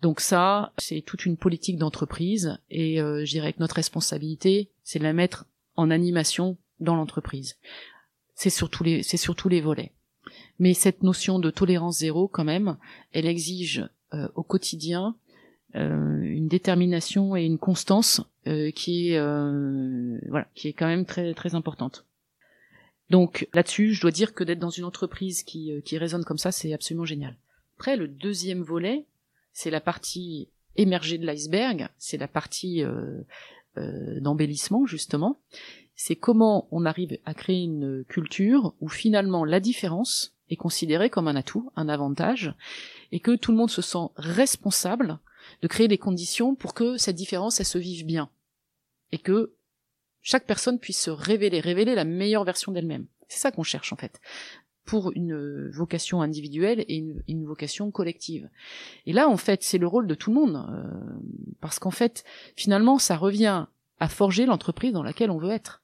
Speaker 3: Donc ça, c'est toute une politique d'entreprise et euh, je dirais que notre responsabilité, c'est de la mettre en animation dans l'entreprise. C'est surtout les, c'est surtout les volets. Mais cette notion de tolérance zéro, quand même, elle exige euh, au quotidien euh, une détermination et une constance euh, qui est euh, voilà qui est quand même très très importante. Donc là-dessus, je dois dire que d'être dans une entreprise qui qui résonne comme ça, c'est absolument génial. Après, le deuxième volet, c'est la partie émergée de l'iceberg, c'est la partie euh, d'embellissement justement. C'est comment on arrive à créer une culture où finalement la différence est considérée comme un atout, un avantage, et que tout le monde se sent responsable de créer des conditions pour que cette différence, se vive bien. Et que chaque personne puisse se révéler, révéler la meilleure version d'elle-même. C'est ça qu'on cherche, en fait. Pour une vocation individuelle et une, vocation collective. Et là, en fait, c'est le rôle de tout le monde. Euh, parce qu'en fait, finalement, ça revient à forger l'entreprise dans laquelle on veut être.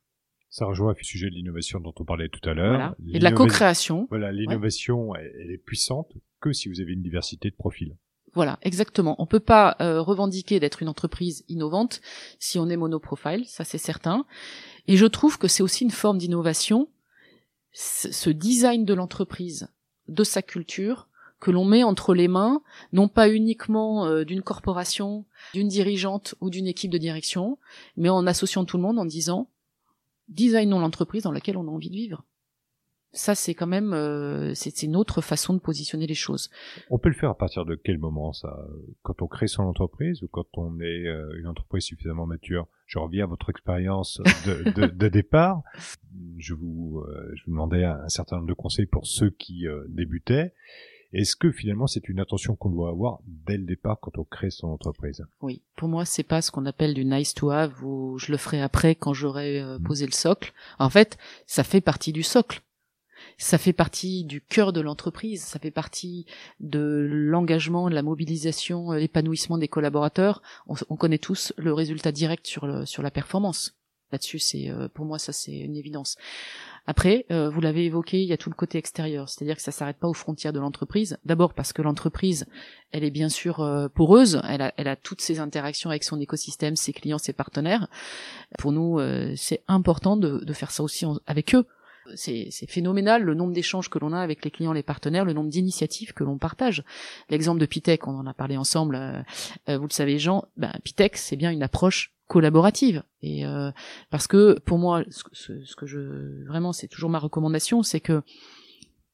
Speaker 1: Ça rejoint le sujet de l'innovation dont on parlait tout à l'heure.
Speaker 3: Et de la co-création.
Speaker 1: Voilà, l'innovation, elle, est puissante que si vous avez une diversité de profils.
Speaker 3: Voilà, exactement. On peut pas euh, revendiquer d'être une entreprise innovante si on est monoprofile, ça c'est certain. Et je trouve que c'est aussi une forme d'innovation, ce design de l'entreprise, de sa culture, que l'on met entre les mains, non pas uniquement euh, d'une corporation, d'une dirigeante ou d'une équipe de direction, mais en associant tout le monde en disant designons l'entreprise dans laquelle on a envie de vivre. Ça c'est quand même euh, c'est une autre façon de positionner les choses.
Speaker 1: On peut le faire à partir de quel moment ça? Quand on crée son entreprise ou quand on est euh, une entreprise suffisamment mature? Je reviens à votre expérience de, de, <laughs> de, départ. Je vous, euh, je vous demandais un, certain nombre de conseils pour ceux qui débutaient. Est-ce que finalement c'est une attention qu'on doit avoir dès le départ quand on crée son entreprise?
Speaker 3: Oui, pour moi c'est pas ce qu'on appelle du nice to have ou je le ferai après quand j'aurai mmh. posé le socle. En fait, ça fait partie du socle ça fait partie du cœur de l'entreprise, ça fait partie de l'engagement, de la mobilisation, euh, l'épanouissement des collaborateurs. On, connaît tous le résultat direct sur, le, sur la performance. Là-dessus, c'est euh, pour moi ça c'est une évidence. Après, euh, vous l'avez évoqué, il y a tout le côté extérieur, c'est-à-dire que ça s'arrête pas aux frontières de l'entreprise. D'abord parce que l'entreprise, elle est bien sûr poreuse, elle a, elle a toutes ses interactions avec son écosystème, ses clients, ses partenaires. Pour nous, c'est important de, de, faire ça aussi avec eux c'est phénoménal le nombre d'échanges que l'on a avec les clients, les partenaires, le nombre d'initiatives que l'on partage. L'exemple de Pitech, on en a parlé ensemble, euh, euh, vous le savez Jean, ben, Pitech c'est bien une approche collaborative. Et euh, parce que pour moi ce, que je vraiment c'est toujours ma recommandation c'est que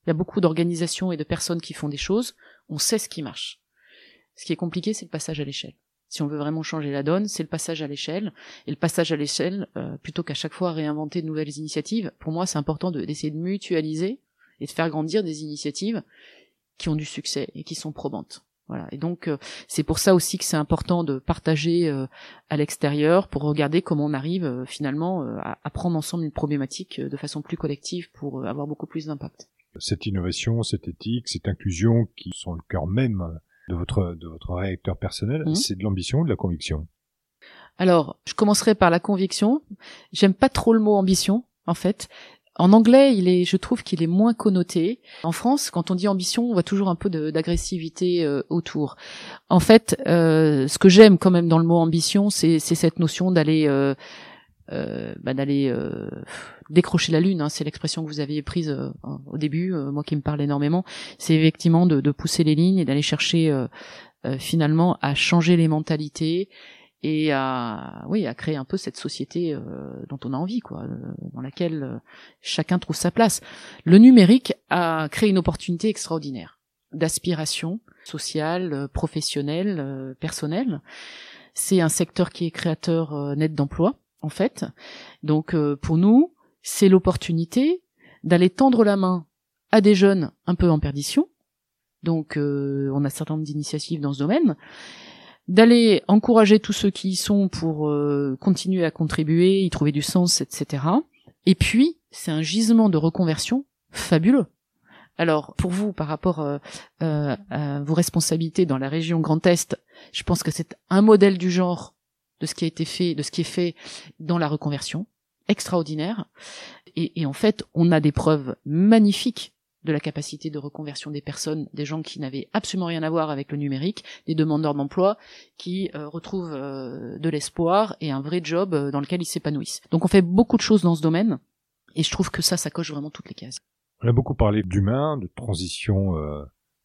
Speaker 3: il y a beaucoup d'organisations et de personnes qui font des choses. On sait ce qui marche. Ce qui est compliqué c'est le passage à l'échelle si on veut vraiment changer la donne, c'est le passage à l'échelle. Et le passage à l'échelle, euh, plutôt qu'à chaque fois réinventer de nouvelles initiatives, pour moi c'est important d'essayer de, mutualiser et de faire grandir des initiatives qui ont du succès et qui sont probantes. Voilà. Et donc euh, c'est pour ça aussi que c'est important de partager euh, à l'extérieur pour regarder comment on arrive finalement à, à, prendre ensemble une problématique de façon plus collective pour avoir beaucoup plus d'impact.
Speaker 1: Cette innovation, cette éthique, cette inclusion qui sont le cœur même de votre, de votre réacteur personnel, mmh. c'est de l'ambition ou de la conviction?
Speaker 3: Alors, je commencerai par la conviction. J'aime pas trop le mot ambition, en fait. En anglais, il est, je trouve qu'il est moins connoté. En France, quand on dit ambition, on voit toujours un peu d'agressivité euh, autour. En fait, euh, ce que j'aime quand même dans le mot ambition, c'est cette notion d'aller euh, euh, bah, d'aller euh, décrocher la lune. Hein, c'est l'expression que vous aviez prise euh, au début, moi qui me parle énormément. C'est effectivement de, de, pousser les lignes et d'aller chercher finalement à changer les mentalités et à oui à créer un peu cette société dont on a envie quoi dans laquelle chacun trouve sa place le numérique a créé une opportunité extraordinaire d'aspiration sociale professionnelle personnelle c'est un secteur qui est créateur net d'emplois en fait. Donc euh, pour nous, c'est l'opportunité d'aller tendre la main à des jeunes un peu en perdition. Donc euh, on a un certain nombre d'initiatives dans ce domaine d'aller encourager tous ceux qui y sont pour euh, continuer à contribuer, y trouver du sens, etc. Et puis, c'est un gisement de reconversion fabuleux. Alors, pour vous, par rapport à vos responsabilités dans la région Grand Est, je pense que c'est un modèle du genre de ce qui a été fait, de ce qui est fait dans la reconversion, extraordinaire. Et, en fait, on a des preuves magnifiques de la capacité de reconversion des personnes, des gens qui n'avaient absolument rien à voir avec le numérique, des demandeurs d'emploi qui euh, retrouvent euh, de l'espoir et un vrai job euh, dans lequel ils s'épanouissent. Donc on fait beaucoup de choses dans ce domaine et je trouve que ça, ça coche vraiment toutes les cases.
Speaker 1: On a beaucoup parlé d'humain, de transition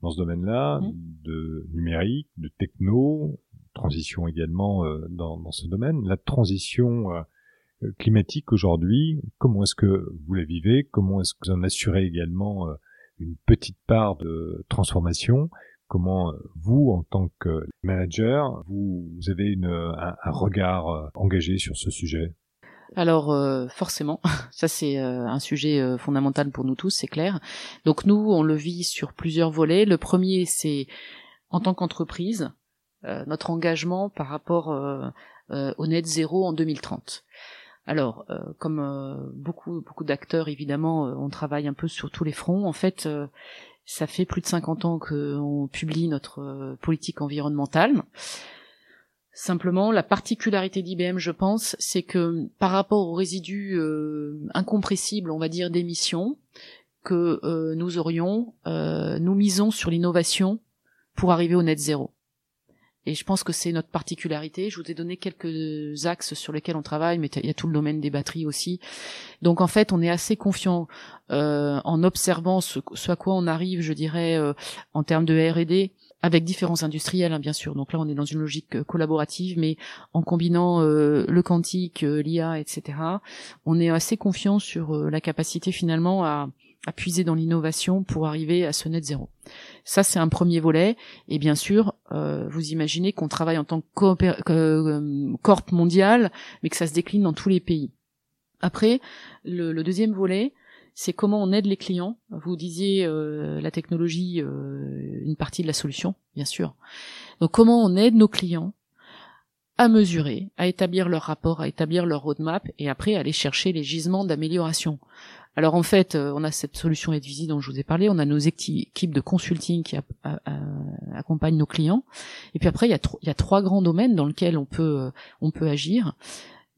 Speaker 1: dans ce domaine-là, mmh. de numérique, de techno, transition également euh, dans, dans, ce domaine. La transition euh, climatique aujourd'hui, comment est-ce que vous la vivez? Comment est-ce que vous en assurez également euh, une petite part de transformation? Comment vous, en tant que manager, vous, avez une, un, regard engagé sur ce sujet?
Speaker 3: Alors forcément, <laughs> ça c'est un sujet fondamental pour nous tous, c'est clair. Donc nous, on le vit sur plusieurs volets. Le premier, c'est en tant qu'entreprise, euh, notre engagement par rapport euh, euh, au net zéro en 2030. Alors, comme beaucoup beaucoup d'acteurs, évidemment, on travaille un peu sur tous les fronts. En fait, ça fait plus de 50 ans qu'on publie notre politique environnementale. Simplement, la particularité d'IBM, je pense, c'est que par rapport aux résidus incompressibles, on va dire, d'émissions que nous aurions, nous misons sur l'innovation pour arriver au net zéro. Et je pense que c'est notre particularité. Je vous ai donné quelques axes sur lesquels on travaille, mais il y a tout le domaine des batteries aussi. Donc en fait, on est assez confiant euh, en observant ce, à quoi on arrive, je dirais, euh, en termes de R&D avec différents industriels, hein, bien sûr. Donc là, on est dans une logique euh, collaborative, mais en combinant euh, le quantique, l'IA, etc., on est assez confiant sur la capacité finalement à à puiser dans l'innovation pour arriver à ce net zéro. Ça, c'est un premier volet. Et bien sûr, euh, vous imaginez qu'on travaille en tant que euh, mondial, mais que ça se décline dans tous les pays. Après, le, le deuxième volet, c'est comment on aide les clients. Vous disiez euh, la technologie, euh, une partie de la solution, bien sûr. Donc comment on aide nos clients à mesurer, à établir leur rapport, à établir leur roadmap et après aller chercher les gisements d'amélioration. Alors en fait, euh, on a cette solution Edvisi dont je vous ai parlé, on a nos équipes de consulting qui accompagnent nos clients, et puis après il y, a il y a trois grands domaines dans lesquels on peut on peut agir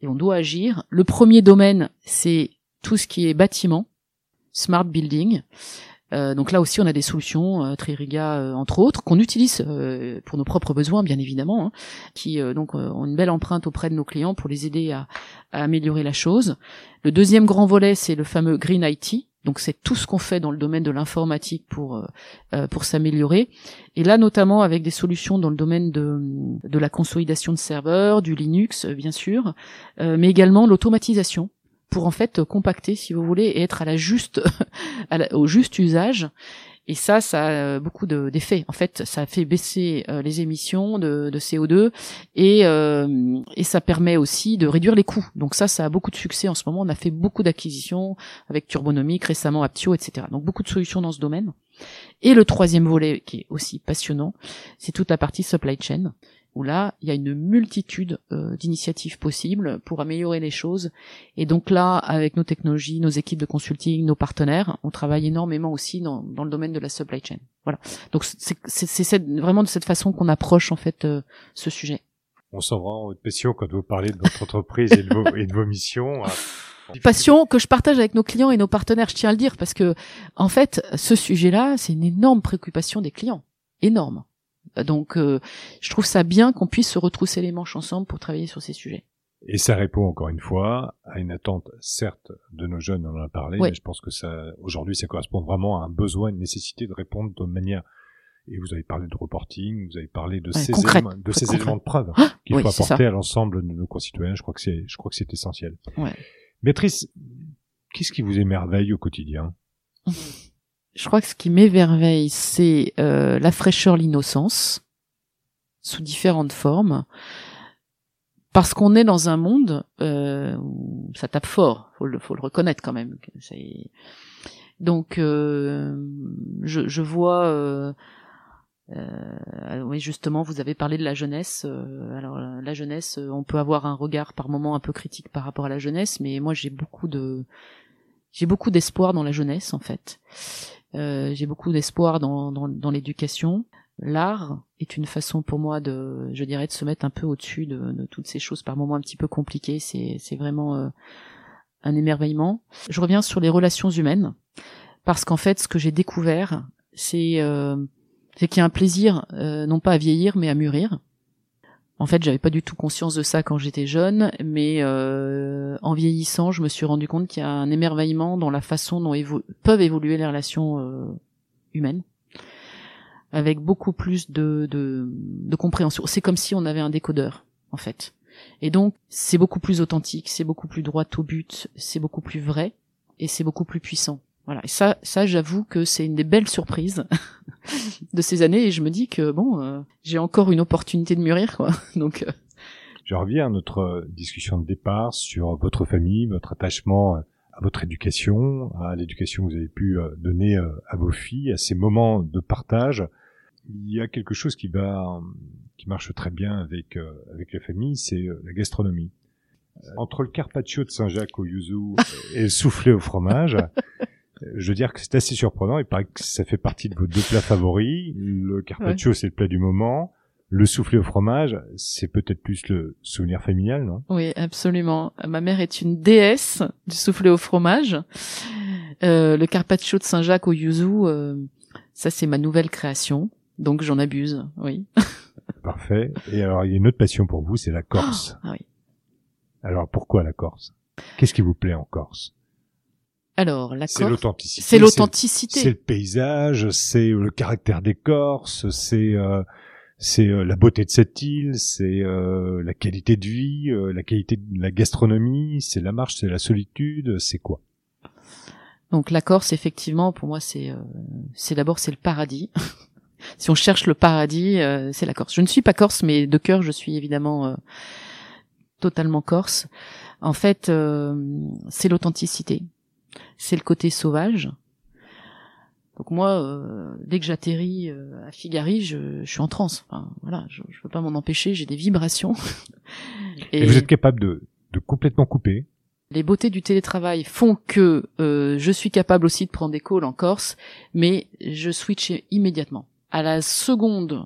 Speaker 3: et on doit agir. Le premier domaine, c'est tout ce qui est bâtiment, smart building. Euh, donc là aussi, on a des solutions, euh, Tririga euh, entre autres, qu'on utilise euh, pour nos propres besoins, bien évidemment, hein, qui donc ont une belle empreinte auprès de nos clients pour les aider à, à améliorer la chose. Le deuxième grand volet, c'est le fameux Green IT. Donc c'est tout ce qu'on fait dans le domaine de l'informatique pour pour s'améliorer. Et là, notamment avec des solutions dans le domaine de de la consolidation de serveurs, du Linux, bien sûr, mais également l'automatisation pour en fait compacter, si vous voulez, et être à la juste, <laughs> au juste usage. Et ça, ça a beaucoup d'effets. en fait, ça fait baisser euh, les émissions de, de CO2 et, euh, et ça permet aussi de réduire les coûts. Donc ça, ça a beaucoup de succès en ce moment. On a fait beaucoup d'acquisitions avec Turbonomic, récemment Aptio, etc. Donc beaucoup de solutions dans ce domaine. Et le troisième volet, qui est aussi passionnant, c'est toute la partie supply chain où là, il y a une multitude euh, d'initiatives possibles pour améliorer les choses. Et donc là, avec nos technologies, nos équipes de consulting, nos partenaires, on travaille énormément aussi dans, dans le domaine de la supply chain. Voilà. Donc c'est vraiment de cette façon qu'on approche en fait euh, ce sujet.
Speaker 1: On sent vraiment votre passion quand vous parlez de votre entreprise et, de vos, et de vos missions. <laughs>
Speaker 3: Passion que je partage avec nos clients et nos partenaires, je tiens à le dire, parce que en fait, ce sujet-là, c'est une énorme préoccupation des clients, énorme. Donc, euh, je trouve ça bien qu'on puisse se retrousser les manches ensemble pour travailler sur ces sujets.
Speaker 1: Et ça répond encore une fois à une attente, certes, de nos jeunes, on en a parlé, mais je pense que ça, aujourd'hui, ça correspond vraiment à un besoin, une nécessité de répondre de manière. Et vous avez parlé de reporting, vous avez parlé de ces éléments, de ces éléments de preuve ah qu'il faut apporter à l'ensemble de nos concitoyens. Je crois que c'est, je crois que c'est essentiel. Ouais. Maîtrise, qu'est-ce qui vous émerveille au quotidien? <laughs>
Speaker 3: je crois que ce qui m'émerveille, c'est euh, la fraîcheur, l'innocence, sous différentes formes, parce qu'on est dans un monde euh, où ça tape fort, faut le, faut le reconnaître quand même. Donc, euh, je, vois. Euh, oui, justement, vous avez parlé de la jeunesse. Alors, la jeunesse, on peut avoir un regard par moment un peu critique par rapport à la jeunesse, mais moi, j'ai beaucoup de, j'ai beaucoup d'espoir dans la jeunesse, en fait. Euh, j'ai beaucoup d'espoir dans, dans, dans l'éducation. L'art est une façon pour moi de, je dirais, de se mettre un peu au-dessus de, de, toutes ces choses par moments un petit peu compliquées. C'est, c'est vraiment euh, un émerveillement. Je reviens sur les relations humaines parce qu'en fait, ce que j'ai découvert, c'est, euh, c'est qu'il y a un plaisir, euh, non pas à vieillir, mais à mûrir. En fait, j'avais pas du tout conscience de ça quand j'étais jeune, mais euh, en vieillissant, je me suis rendu compte qu'il y a un émerveillement dans la façon dont peuvent évoluer les relations euh, humaines, avec beaucoup plus de, de, de compréhension. C'est comme si on avait un décodeur, en fait. Et donc, c'est beaucoup plus authentique, c'est beaucoup plus droit au but, c'est beaucoup plus vrai, et c'est beaucoup plus puissant. Voilà. Et ça, ça, j'avoue que c'est une des belles surprises <laughs> de ces années. Et je me dis que bon, euh, j'ai encore une opportunité de mûrir, quoi. <laughs> Donc. Euh.
Speaker 1: Je reviens à notre discussion de départ sur votre famille, votre attachement à votre éducation, à l'éducation que vous avez pu euh, donner à vos filles, à ces moments de partage. Il y a quelque chose qui va, qui marche très bien avec avec la famille, c'est la gastronomie. Entre le carpaccio de Saint-Jacques au yuzu et le soufflé au fromage, <laughs> je veux dire que c'est assez surprenant. Il paraît que ça fait partie de vos deux plats favoris. Le carpaccio, c'est le plat du moment. Le soufflé au fromage, c'est peut-être plus le souvenir familial, non?
Speaker 3: Oui, absolument. Ma mère est une déesse du soufflé au fromage. Euh, le carpaccio de Saint-Jacques au yuzu, euh, ça c'est ma nouvelle création, donc j'en abuse, oui. <laughs>
Speaker 1: Parfait. Et alors il y a une autre passion pour vous, c'est la Corse.
Speaker 3: Ah oui.
Speaker 1: Alors pourquoi la Corse? Qu'est-ce qui vous plaît en Corse?
Speaker 3: Alors, la
Speaker 1: C'est l'authenticité.
Speaker 3: C'est l'authenticité.
Speaker 1: C'est le paysage, c'est le caractère des Corses, c'est euh, c'est euh, la beauté de cette île, c'est euh, la qualité de vie, la qualité de la gastronomie, c'est la marche, c'est la solitude, c'est quoi?
Speaker 3: Donc la Corse, effectivement, pour moi, c'est c'est d'abord c'est le paradis. <laughs> si on cherche le paradis, c'est la Corse. Je ne suis pas corse, mais de cœur, je suis évidemment totalement corse. En fait, c'est l'authenticité, c'est le côté sauvage, donc moi, euh, dès que j'atterris euh, à Figari, je, je, suis en transe. Enfin, voilà, je, je peux pas m'en empêcher. J'ai des vibrations. <laughs>
Speaker 1: Et, vous êtes capable de, de complètement couper.
Speaker 3: Les beautés du télétravail font que euh, je suis capable aussi de prendre des calls en Corse, mais je switch immédiatement. À la seconde,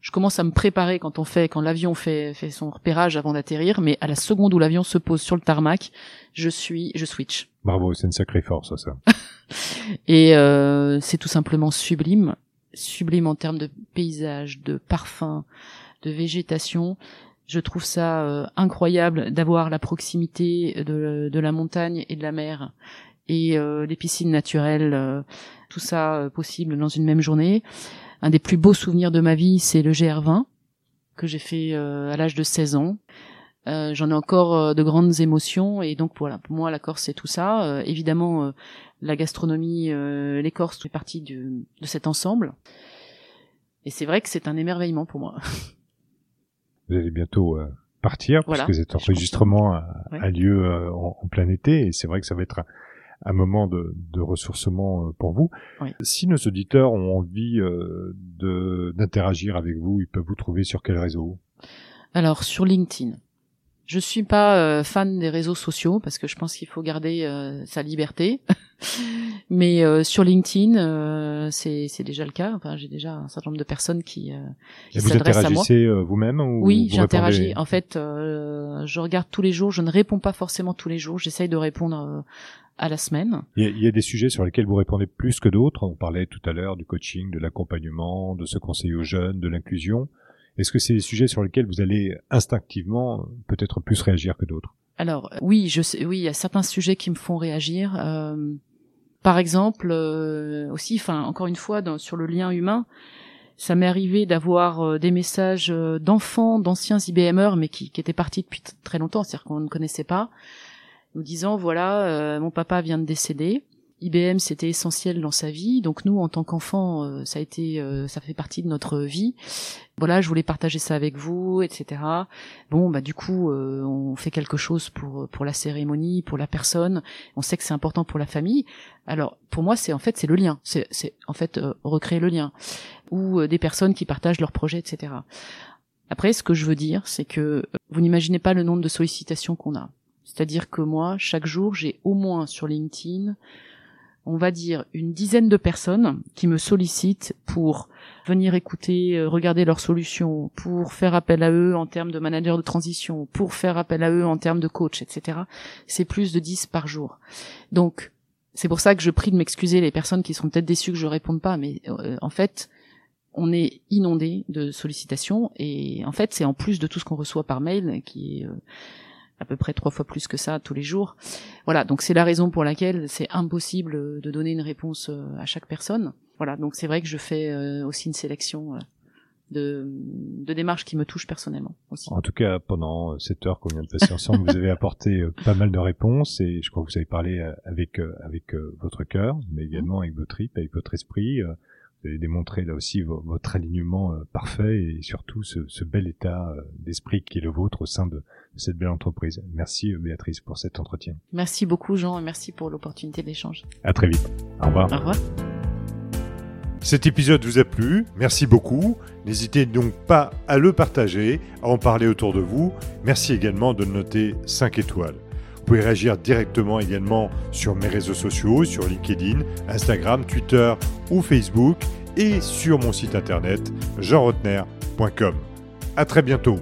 Speaker 3: je commence à me préparer quand on fait, quand l'avion fait, fait son repérage avant d'atterrir, mais à la seconde où l'avion se pose sur le tarmac, je suis, je switch.
Speaker 1: Bravo, c'est une sacrée force ça. <laughs>
Speaker 3: Et euh, c'est tout simplement sublime, sublime en termes de paysage, de parfum, de végétation. Je trouve ça euh, incroyable d'avoir la proximité de, de, la montagne et de la mer et euh, les piscines naturelles, euh, tout ça possible dans une même journée. Un des plus beaux souvenirs de ma vie, c'est le GR20 que j'ai fait à l'âge de 16 ans. Euh, j'en ai encore euh, de grandes émotions et donc voilà pour moi la Corse c'est tout ça. Euh, évidemment la gastronomie les Corses fait partie de cet ensemble. Et c'est vrai que c'est un émerveillement pour moi. <laughs>
Speaker 1: Vous allez bientôt partir parce que cet enregistrement a, lieu en, plein été et c'est vrai que ça va être un, moment de, de, ressourcement pour vous. Si nos auditeurs ont envie de d'interagir avec vous, ils peuvent vous trouver sur quel réseau?
Speaker 3: Alors sur LinkedIn. Je suis pas euh, fan des réseaux sociaux parce que je pense qu'il faut garder euh, sa liberté. <laughs> Mais euh, sur LinkedIn, c'est c'est déjà le cas. Enfin, j'ai déjà un certain nombre de personnes qui, qui s'adressent à moi.
Speaker 1: Vous interagissez vous-même ou
Speaker 3: Oui, j'interagis. En fait, je regarde tous les jours. Je ne réponds pas forcément tous les jours. J'essaye de répondre à la semaine.
Speaker 1: Il y, a, il y, a, des sujets sur lesquels vous répondez plus que d'autres. On parlait tout à l'heure du coaching, de l'accompagnement, de ce conseil aux jeunes, de l'inclusion. Est-ce que c'est des sujets sur lesquels vous allez instinctivement peut-être plus réagir que d'autres?
Speaker 3: Alors oui, je sais, oui, il y a certains sujets qui me font réagir. Euh, par exemple, euh, aussi, enfin encore une fois, dans, sur le lien humain, ça m'est arrivé d'avoir euh, des messages d'enfants, d'anciens IBMers, mais qui, qui étaient partis depuis très longtemps, c'est-à-dire qu'on ne connaissait pas, nous disant voilà, mon papa vient de décéder. IBM c'était essentiel dans sa vie, donc nous en tant qu'enfants euh, ça a été euh, ça fait partie de notre vie. Voilà, je voulais partager ça avec vous, etc. Bon bah du coup euh, on fait quelque chose pour pour la cérémonie, pour la personne. On sait que c'est important pour la famille. Alors pour moi c'est en fait c'est le lien, c'est c'est en fait recréer le lien ou des personnes qui partagent leurs projets, etc. Après ce que je veux dire c'est que vous n'imaginez pas le nombre de sollicitations qu'on a. C'est-à-dire que moi chaque jour j'ai au moins sur LinkedIn on va dire, une dizaine de personnes qui me sollicitent pour venir écouter, euh, regarder leurs solutions, pour faire appel à eux en termes de manager de transition, pour faire appel à eux en termes de coach, etc. C'est plus de 10 par jour. Donc, c'est pour ça que je prie de m'excuser les personnes qui sont peut-être déçues que je réponde pas, mais euh, en fait, on est inondé de sollicitations et en fait, c'est en plus de tout ce qu'on reçoit par mail qui euh, à peu près trois fois plus que ça tous les jours. Voilà, donc c'est la raison pour laquelle c'est impossible de donner une réponse euh, à chaque personne. Voilà, donc c'est vrai que je fais euh, aussi une sélection euh, de, de démarches qui me touchent personnellement aussi.
Speaker 1: En tout cas, pendant cette heure qu'on vient de passer ensemble, vous avez apporté pas mal de réponses et je crois que vous avez parlé avec avec votre cœur, mais également avec votre trip, avec votre esprit. Vous avez démontré là aussi votre alignement parfait et surtout ce, ce bel état d'esprit qui est le vôtre au sein de cette belle entreprise. Merci euh, Béatrice pour cet entretien.
Speaker 3: Merci beaucoup Jean et merci pour l'opportunité d'échange.
Speaker 1: À très vite. Au revoir.
Speaker 3: Au revoir.
Speaker 1: Cet épisode vous a plu, merci beaucoup. N'hésitez donc pas à le partager, à en parler autour de vous. Merci également de noter 5 étoiles. Vous pouvez réagir directement également sur mes réseaux sociaux, sur LinkedIn, Instagram, Twitter ou Facebook et sur mon site internet jeanrotner.com. À très bientôt.